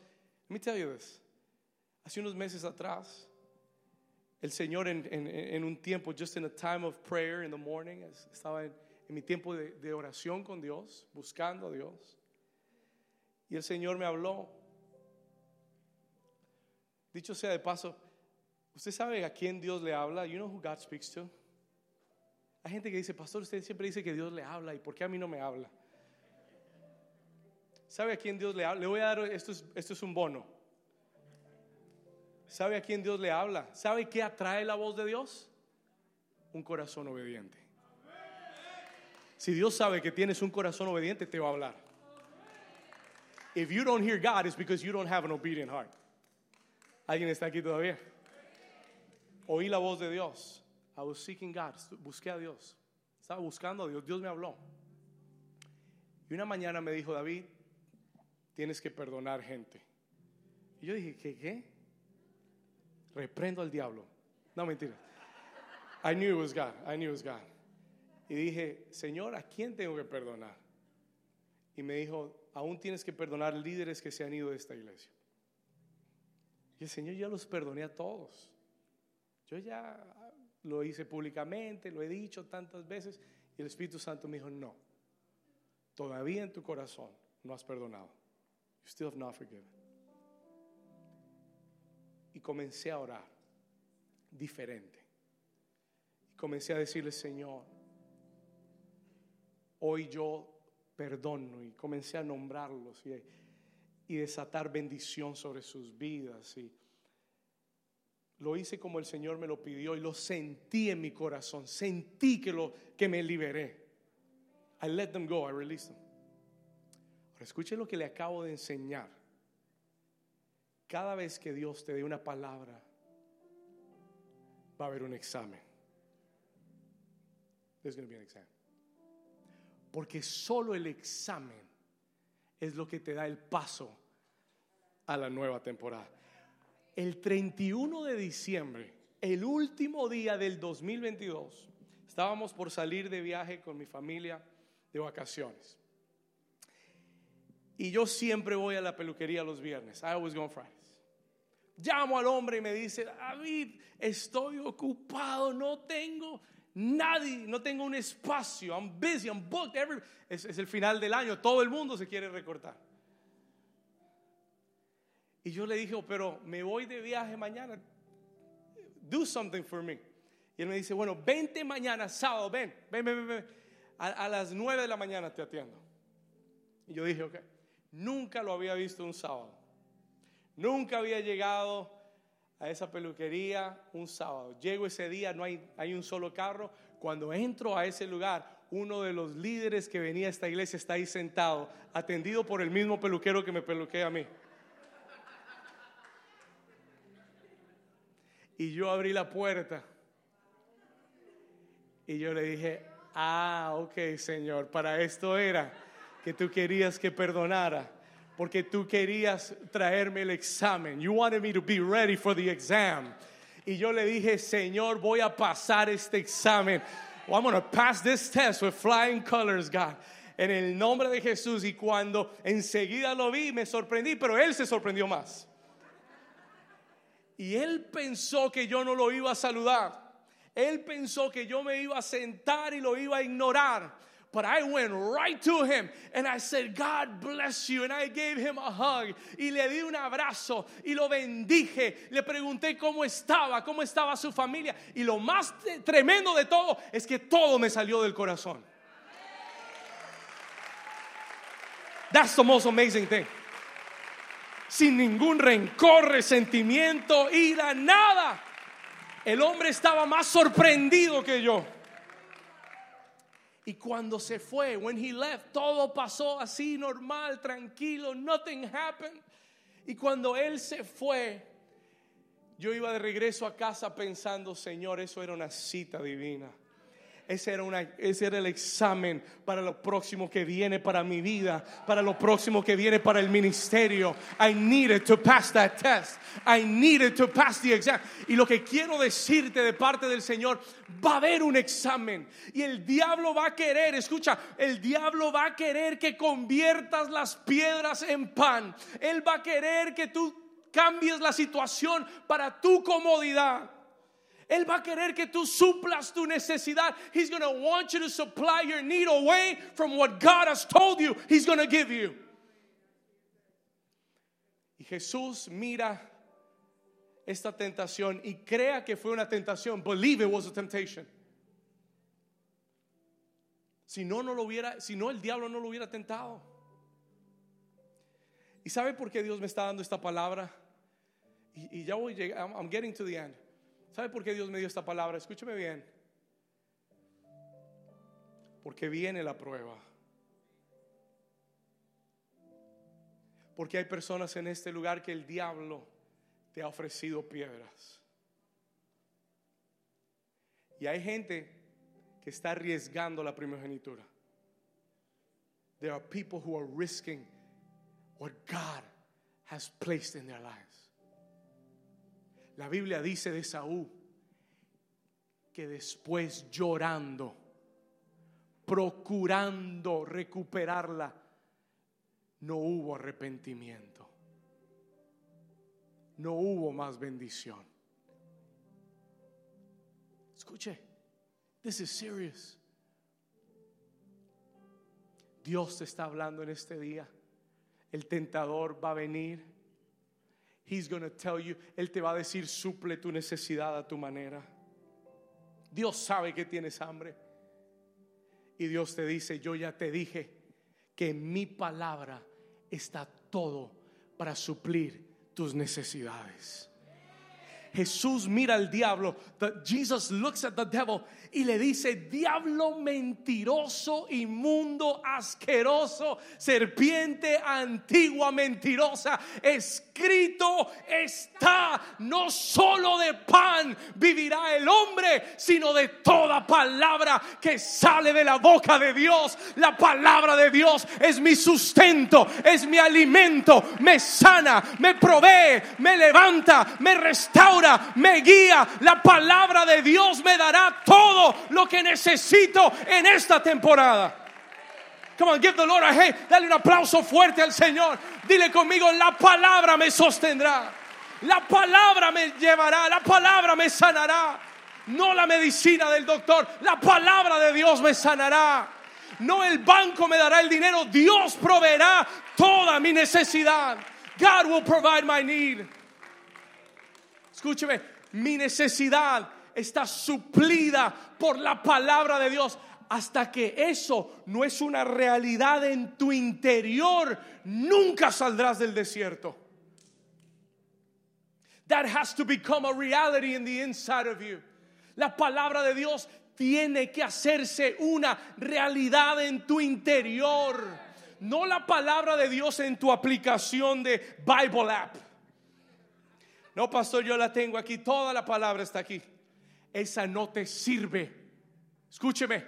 me hace unos meses atrás, el Señor en, en, en, un tiempo, just in a time of prayer in the morning, estaba en, en mi tiempo de, de, oración con Dios, buscando a Dios. Y el Señor me habló. Dicho sea de paso, ¿usted sabe a quién Dios le habla? You know who God speaks to? Hay gente que dice, pastor, usted siempre dice que Dios le habla, ¿y por qué a mí no me habla? ¿Sabe a quién Dios le habla? Le voy a dar, esto es, esto es un bono. ¿Sabe a quién Dios le habla? ¿Sabe qué atrae la voz de Dios? Un corazón obediente. Si Dios sabe que tienes un corazón obediente, te va a hablar. If you don't hear God, it's because you don't have an obedient heart. ¿Alguien está aquí todavía? Oí la voz de Dios. I was seeking God. Busqué a Dios. Estaba buscando a Dios. Dios me habló. Y una mañana me dijo, David, tienes que perdonar gente. Y yo dije, ¿qué? ¿Qué? Reprendo al diablo. No, mentira. I knew it was God. I knew it was God. Y dije, Señor, ¿a quién tengo que perdonar? Y me dijo, aún tienes que perdonar líderes que se han ido de esta iglesia. Y el Señor, ya los perdoné a todos. Yo ya lo hice públicamente, lo he dicho tantas veces. Y el Espíritu Santo me dijo, no, todavía en tu corazón no has perdonado. You still have not forgiven. Y comencé a orar diferente. Y comencé a decirle, Señor, hoy yo perdono. Y comencé a nombrarlos y, y desatar bendición sobre sus vidas. Y lo hice como el Señor me lo pidió y lo sentí en mi corazón. Sentí que, lo, que me liberé. I let them go, I released them. Ahora escuche lo que le acabo de enseñar. Cada vez que Dios te dé una palabra, va a haber un examen. There's going to be an exam. Porque solo el examen es lo que te da el paso a la nueva temporada. El 31 de diciembre, el último día del 2022, estábamos por salir de viaje con mi familia de vacaciones. Y yo siempre voy a la peluquería los viernes. I always go on Fridays. Llamo al hombre y me dice, David, estoy ocupado, no tengo nadie, no tengo un espacio. I'm busy, I'm booked. Es, es el final del año, todo el mundo se quiere recortar. Y yo le dije, oh, pero me voy de viaje mañana. Do something for me. Y él me dice, bueno, vente mañana, sábado, ven, ven, ven, ven. A, a las nueve de la mañana te atiendo. Y yo dije, ok. Nunca lo había visto un sábado. Nunca había llegado a esa peluquería un sábado. Llego ese día, no hay, hay un solo carro. Cuando entro a ese lugar, uno de los líderes que venía a esta iglesia está ahí sentado, atendido por el mismo peluquero que me peluquea a mí. Y yo abrí la puerta. Y yo le dije, ah, ok, Señor, para esto era que tú querías que perdonara. Porque tú querías traerme el examen. You wanted me to be ready for the exam. Y yo le dije, Señor, voy a pasar este examen. I'm going to pass this test with flying colors, God. En el nombre de Jesús. Y cuando enseguida lo vi, me sorprendí, pero él se sorprendió más. Y él pensó que yo no lo iba a saludar. Él pensó que yo me iba a sentar y lo iba a ignorar. But I went right to him and I said, God bless you. And I gave him a hug. Y le di un abrazo y lo bendije. Le pregunté cómo estaba, cómo estaba su familia. Y lo más tremendo de todo es que todo me salió del corazón. That's the most amazing thing. Sin ningún rencor, resentimiento, ira, nada. El hombre estaba más sorprendido que yo. Y cuando se fue, when he left, todo pasó así normal, tranquilo, nothing happened. Y cuando él se fue, yo iba de regreso a casa pensando, Señor, eso era una cita divina. Ese era, una, ese era el examen para lo próximo que viene para mi vida, para lo próximo que viene para el ministerio. I needed to pass that test. I needed to pass the exam. Y lo que quiero decirte de parte del Señor, va a haber un examen. Y el diablo va a querer, escucha, el diablo va a querer que conviertas las piedras en pan. Él va a querer que tú cambies la situación para tu comodidad. Él va a querer que tú suplas tu necesidad. He's going to want you to supply your need away from what God has told you He's going to give you. Y Jesús mira esta tentación y crea que fue una tentación, believe it was a temptation. Si no, no lo hubiera, si no, el diablo no lo hubiera tentado. ¿Y sabe por qué Dios me está dando esta palabra? Y, ya voy, I'm, I'm getting to the end. ¿Sabe por qué Dios me dio esta palabra? Escúcheme bien. Porque viene la prueba. Porque hay personas en este lugar que el diablo te ha ofrecido piedras. Y hay gente que está arriesgando la primogenitura. There are people who are risking what God has placed in their lives. La Biblia dice de Saúl que después llorando, procurando recuperarla, no hubo arrepentimiento. No hubo más bendición. Escuche. This is serious. Dios te está hablando en este día. El tentador va a venir. He's going tell you, él te va a decir, suple tu necesidad a tu manera. Dios sabe que tienes hambre. Y Dios te dice, yo ya te dije que en mi palabra está todo para suplir tus necesidades. Jesús mira al diablo. Jesus looks at the devil y le dice, diablo mentiroso, inmundo, asqueroso, serpiente antigua, mentirosa, escrito está, no solo de pan vivirá el hombre, sino de toda palabra que sale de la boca de Dios. La palabra de Dios es mi sustento, es mi alimento, me sana, me provee, me levanta, me restaura, me guía. La palabra de Dios me dará todo lo que necesito en esta temporada. Come on, give the Lord a hey, dale un aplauso fuerte al Señor. Dile conmigo, la palabra me sostendrá. La palabra me llevará, la palabra me sanará. No la medicina del doctor, la palabra de Dios me sanará. No el banco me dará el dinero, Dios proveerá toda mi necesidad. God will provide my need. Escúcheme, mi necesidad está suplida por la palabra de Dios. Hasta que eso no es una realidad en tu interior, nunca saldrás del desierto. That has to become a reality in the inside of you. La palabra de Dios tiene que hacerse una realidad en tu interior. No la palabra de Dios en tu aplicación de Bible app. No, pastor, yo la tengo aquí. Toda la palabra está aquí esa no te sirve. Escúcheme,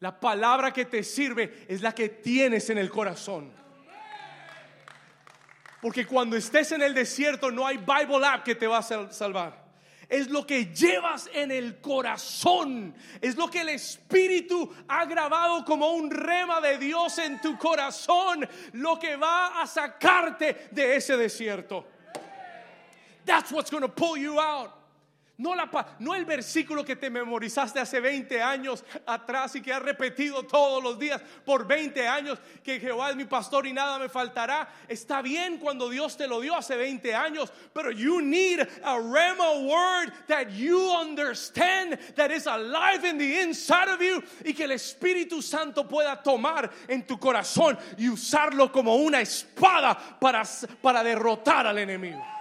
la palabra que te sirve es la que tienes en el corazón. Porque cuando estés en el desierto no hay Bible app que te va a salvar. Es lo que llevas en el corazón. Es lo que el Espíritu ha grabado como un rema de Dios en tu corazón. Lo que va a sacarte de ese desierto. That's what's going to pull you out. No, la, no el versículo que te memorizaste hace 20 años atrás y que has repetido todos los días por 20 años, que Jehová es mi pastor y nada me faltará. Está bien cuando Dios te lo dio hace 20 años, pero you need a rema word that you understand, that is alive in the inside of you y que el Espíritu Santo pueda tomar en tu corazón y usarlo como una espada para, para derrotar al enemigo.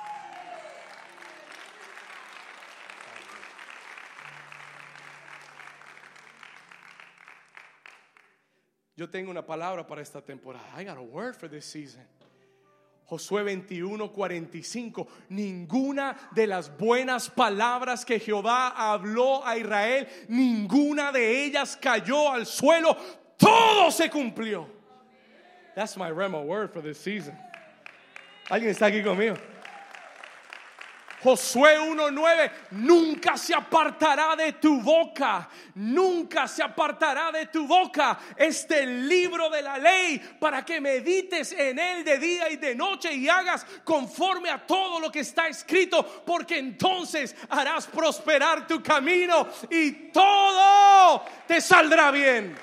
Yo tengo una palabra para esta temporada. I got a word for this season. Josué 21, 45. Ninguna de las buenas palabras que Jehová habló a Israel, ninguna de ellas cayó al suelo. Todo se cumplió. That's my Rema word for this season. ¿Alguien está aquí conmigo? Josué 1.9, nunca se apartará de tu boca, nunca se apartará de tu boca este libro de la ley para que medites en él de día y de noche y hagas conforme a todo lo que está escrito, porque entonces harás prosperar tu camino y todo te saldrá bien.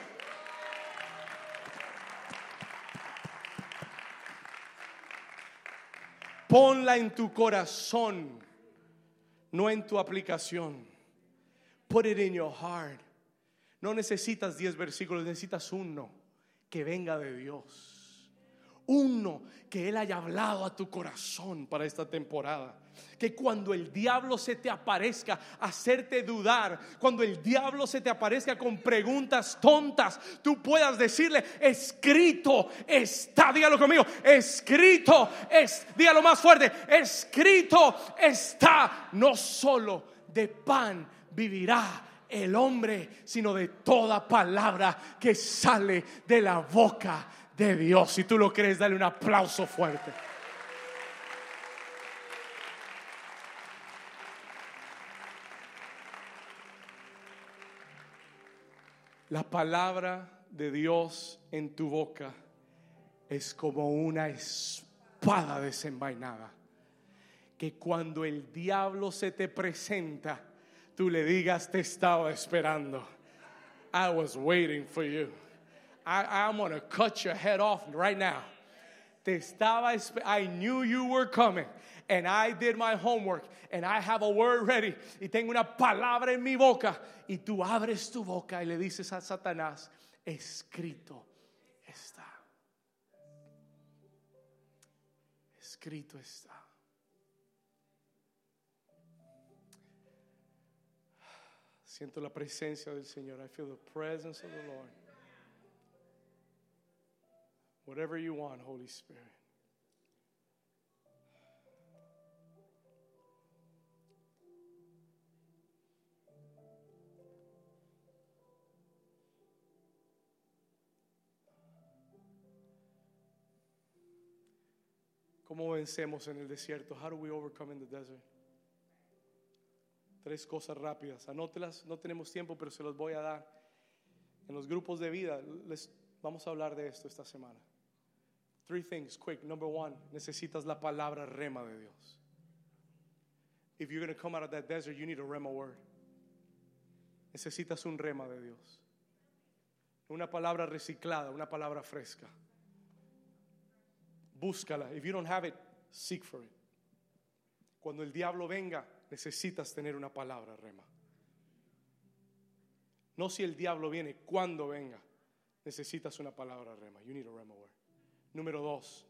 Ponla en tu corazón no en tu aplicación. Put it in your heart. No necesitas 10 versículos, necesitas uno que venga de Dios. Uno que Él haya hablado a tu corazón para esta temporada. Que cuando el diablo se te aparezca, hacerte dudar, cuando el diablo se te aparezca con preguntas tontas, tú puedas decirle, escrito está, dígalo conmigo, escrito es, dígalo más fuerte, escrito está, no solo de pan vivirá el hombre, sino de toda palabra que sale de la boca de Dios. Si tú lo crees, dale un aplauso fuerte. La palabra de Dios en tu boca es como una espada desenvainada. Que cuando el diablo se te presenta, tú le digas, te estaba esperando. I was waiting for you. I, I'm going to cut your head off right now. Te estaba, I knew you were coming. And I did my homework. And I have a word ready. Y tengo una palabra en mi boca. Y tú abres tu boca y le dices a Satanás, escrito está. Escrito está. Siento la presencia del Señor. I feel the presence of the Lord. Whatever you want, Holy Spirit. ¿Cómo vencemos en el desierto? How do we overcome in the desert? Tres cosas rápidas. Anótelas, no tenemos tiempo, pero se los voy a dar. En los grupos de vida, les vamos a hablar de esto esta semana. Three things, quick. Number one, necesitas la palabra rema de Dios. If you're going to come out of that desert, you need a rema word. Necesitas un rema de Dios. Una palabra reciclada, una palabra fresca. Búscala. If you don't have it, seek for it. Cuando el diablo venga, necesitas tener una palabra rema. No si el diablo viene, cuando venga, necesitas una palabra rema. You need a rema word. Número dos,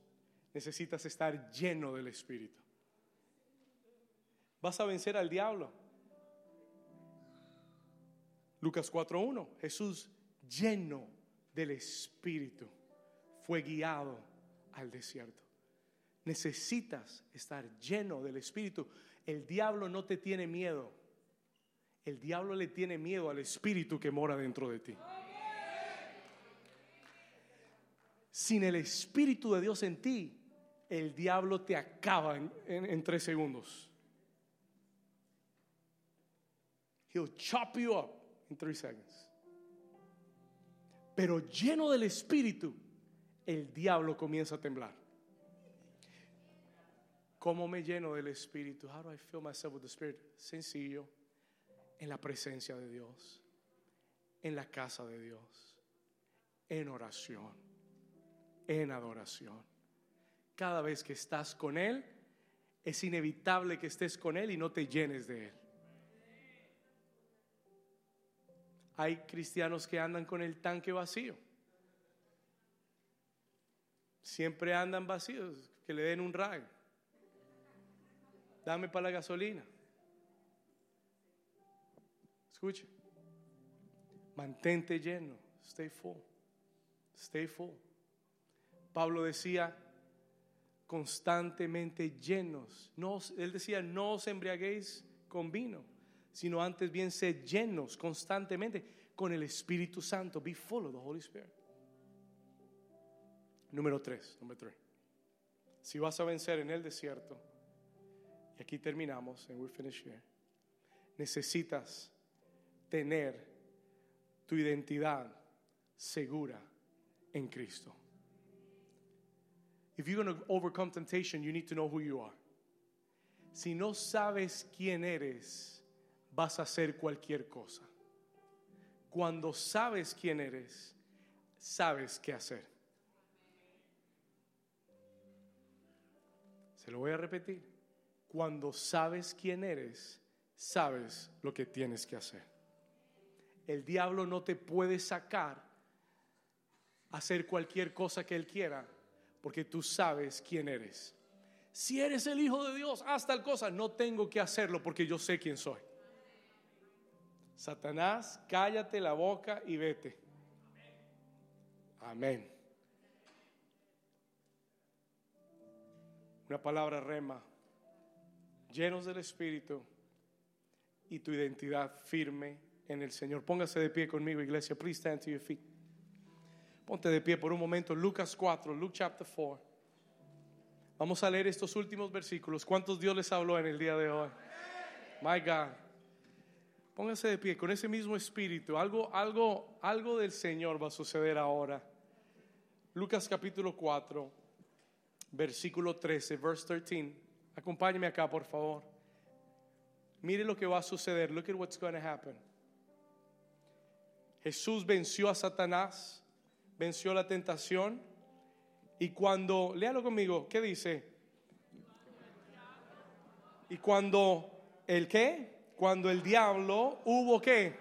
necesitas estar lleno del Espíritu. Vas a vencer al diablo. Lucas 4.1, Jesús lleno del Espíritu fue guiado al desierto. Necesitas estar lleno del Espíritu. El diablo no te tiene miedo. El diablo le tiene miedo al Espíritu que mora dentro de ti. Sin el Espíritu de Dios en ti, el diablo te acaba en, tres segundos. He'll chop you up in three seconds. Pero lleno del Espíritu, el diablo comienza a temblar. ¿Cómo me lleno del Espíritu? How do I fill myself with the Spirit? Sencillo, en la presencia de Dios, en la casa de Dios, en oración en adoración. Cada vez que estás con Él, es inevitable que estés con Él y no te llenes de Él. Hay cristianos que andan con el tanque vacío. Siempre andan vacíos, que le den un rayo. Dame para la gasolina. Escuche. Mantente lleno. Stay full. Stay full. Pablo decía, constantemente llenos. No, él decía, no os embriaguéis con vino, sino antes bien sed llenos constantemente con el Espíritu Santo. Be full of the Holy Spirit. Número tres, número tres. Si vas a vencer en el desierto, y aquí terminamos, and we finish here, necesitas tener tu identidad segura en Cristo. If you're going to overcome temptation, you need to know who you are. Si no sabes quién eres, vas a hacer cualquier cosa. Cuando sabes quién eres, sabes qué hacer. Se lo voy a repetir. Cuando sabes quién eres, sabes lo que tienes que hacer. El diablo no te puede sacar a hacer cualquier cosa que él quiera porque tú sabes quién eres. Si eres el Hijo de Dios, haz tal cosa. No tengo que hacerlo porque yo sé quién soy. Satanás, cállate la boca y vete. Amén. Una palabra rema. Llenos del Espíritu y tu identidad firme en el Señor. Póngase de pie conmigo, iglesia. Please stand to your feet. Ponte de pie por un momento. Lucas 4, Luke chapter 4. Vamos a leer estos últimos versículos. ¿Cuántos Dios les habló en el día de hoy? My God. Póngase de pie con ese mismo espíritu. Algo, algo, algo del Señor va a suceder ahora. Lucas capítulo 4, versículo 13, verse 13. Acompáñeme acá, por favor. Mire lo que va a suceder. Look at what's going to happen. Jesús venció a Satanás, venció la tentación. Y cuando, léalo conmigo, ¿qué dice? Y cuando el qué? Cuando el diablo hubo qué?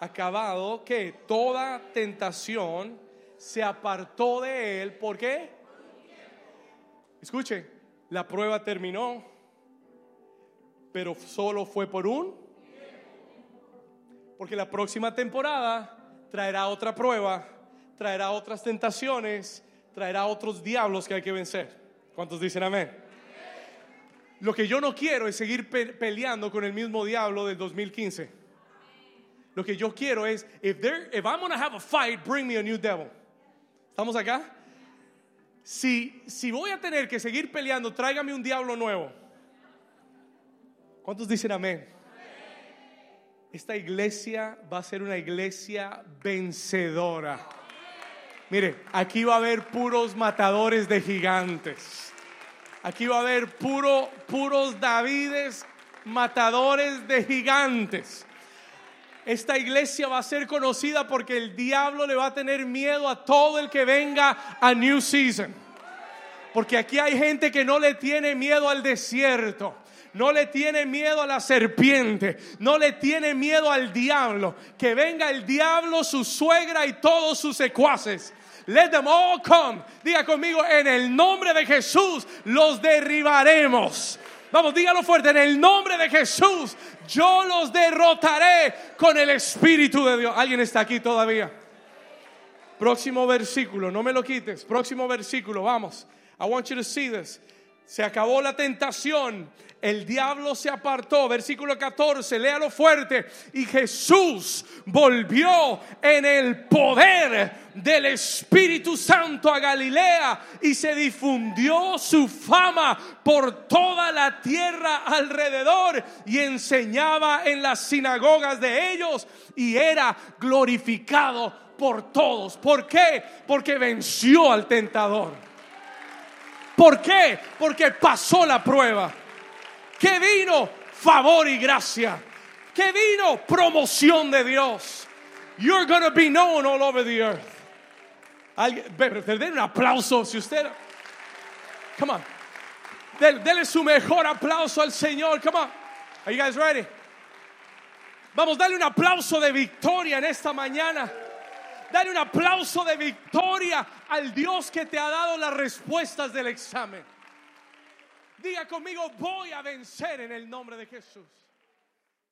Acabado que toda tentación se apartó de él. ¿Por qué? Escuche, la prueba terminó, pero solo fue por un. Porque la próxima temporada traerá otra prueba, traerá otras tentaciones, traerá otros diablos que hay que vencer. ¿Cuántos dicen amén? Lo que yo no quiero es seguir peleando con el mismo diablo del 2015. Lo que yo quiero es, if, there, if I'm going to have a fight, bring me a new devil. ¿Estamos acá? Si, si voy a tener que seguir peleando, tráigame un diablo nuevo. ¿Cuántos dicen amén? Esta iglesia va a ser una iglesia vencedora. Mire, aquí va a haber puros matadores de gigantes. Aquí va a haber puro, puros Davides matadores de gigantes. Esta iglesia va a ser conocida porque el diablo le va a tener miedo a todo el que venga a New Season. Porque aquí hay gente que no le tiene miedo al desierto. No le tiene miedo a la serpiente, no le tiene miedo al diablo. Que venga el diablo, su suegra y todos sus secuaces. Let them all come. Diga conmigo, en el nombre de Jesús los derribaremos. Vamos, dígalo fuerte, en el nombre de Jesús yo los derrotaré con el Espíritu de Dios. ¿Alguien está aquí todavía? Próximo versículo, no me lo quites. Próximo versículo, vamos. I want you to see this. Se acabó la tentación el diablo se apartó. Versículo 14, léalo fuerte. Y Jesús volvió en el poder del Espíritu Santo a Galilea y se difundió su fama por toda la tierra alrededor y enseñaba en las sinagogas de ellos y era glorificado por todos. ¿Por qué? Porque venció al tentador. ¿Por qué? Porque pasó la prueba que vino favor y gracia, que vino promoción de Dios. You're going to be known all over the earth. Den un aplauso si usted. Come on. Dele su mejor aplauso al Señor. Come on. Are you guys ready? Vamos, dale un aplauso de victoria en esta mañana. Dale un aplauso de victoria al Dios que te ha dado las respuestas del examen. Diga conmigo, voy a vencer en el nombre de Jesús.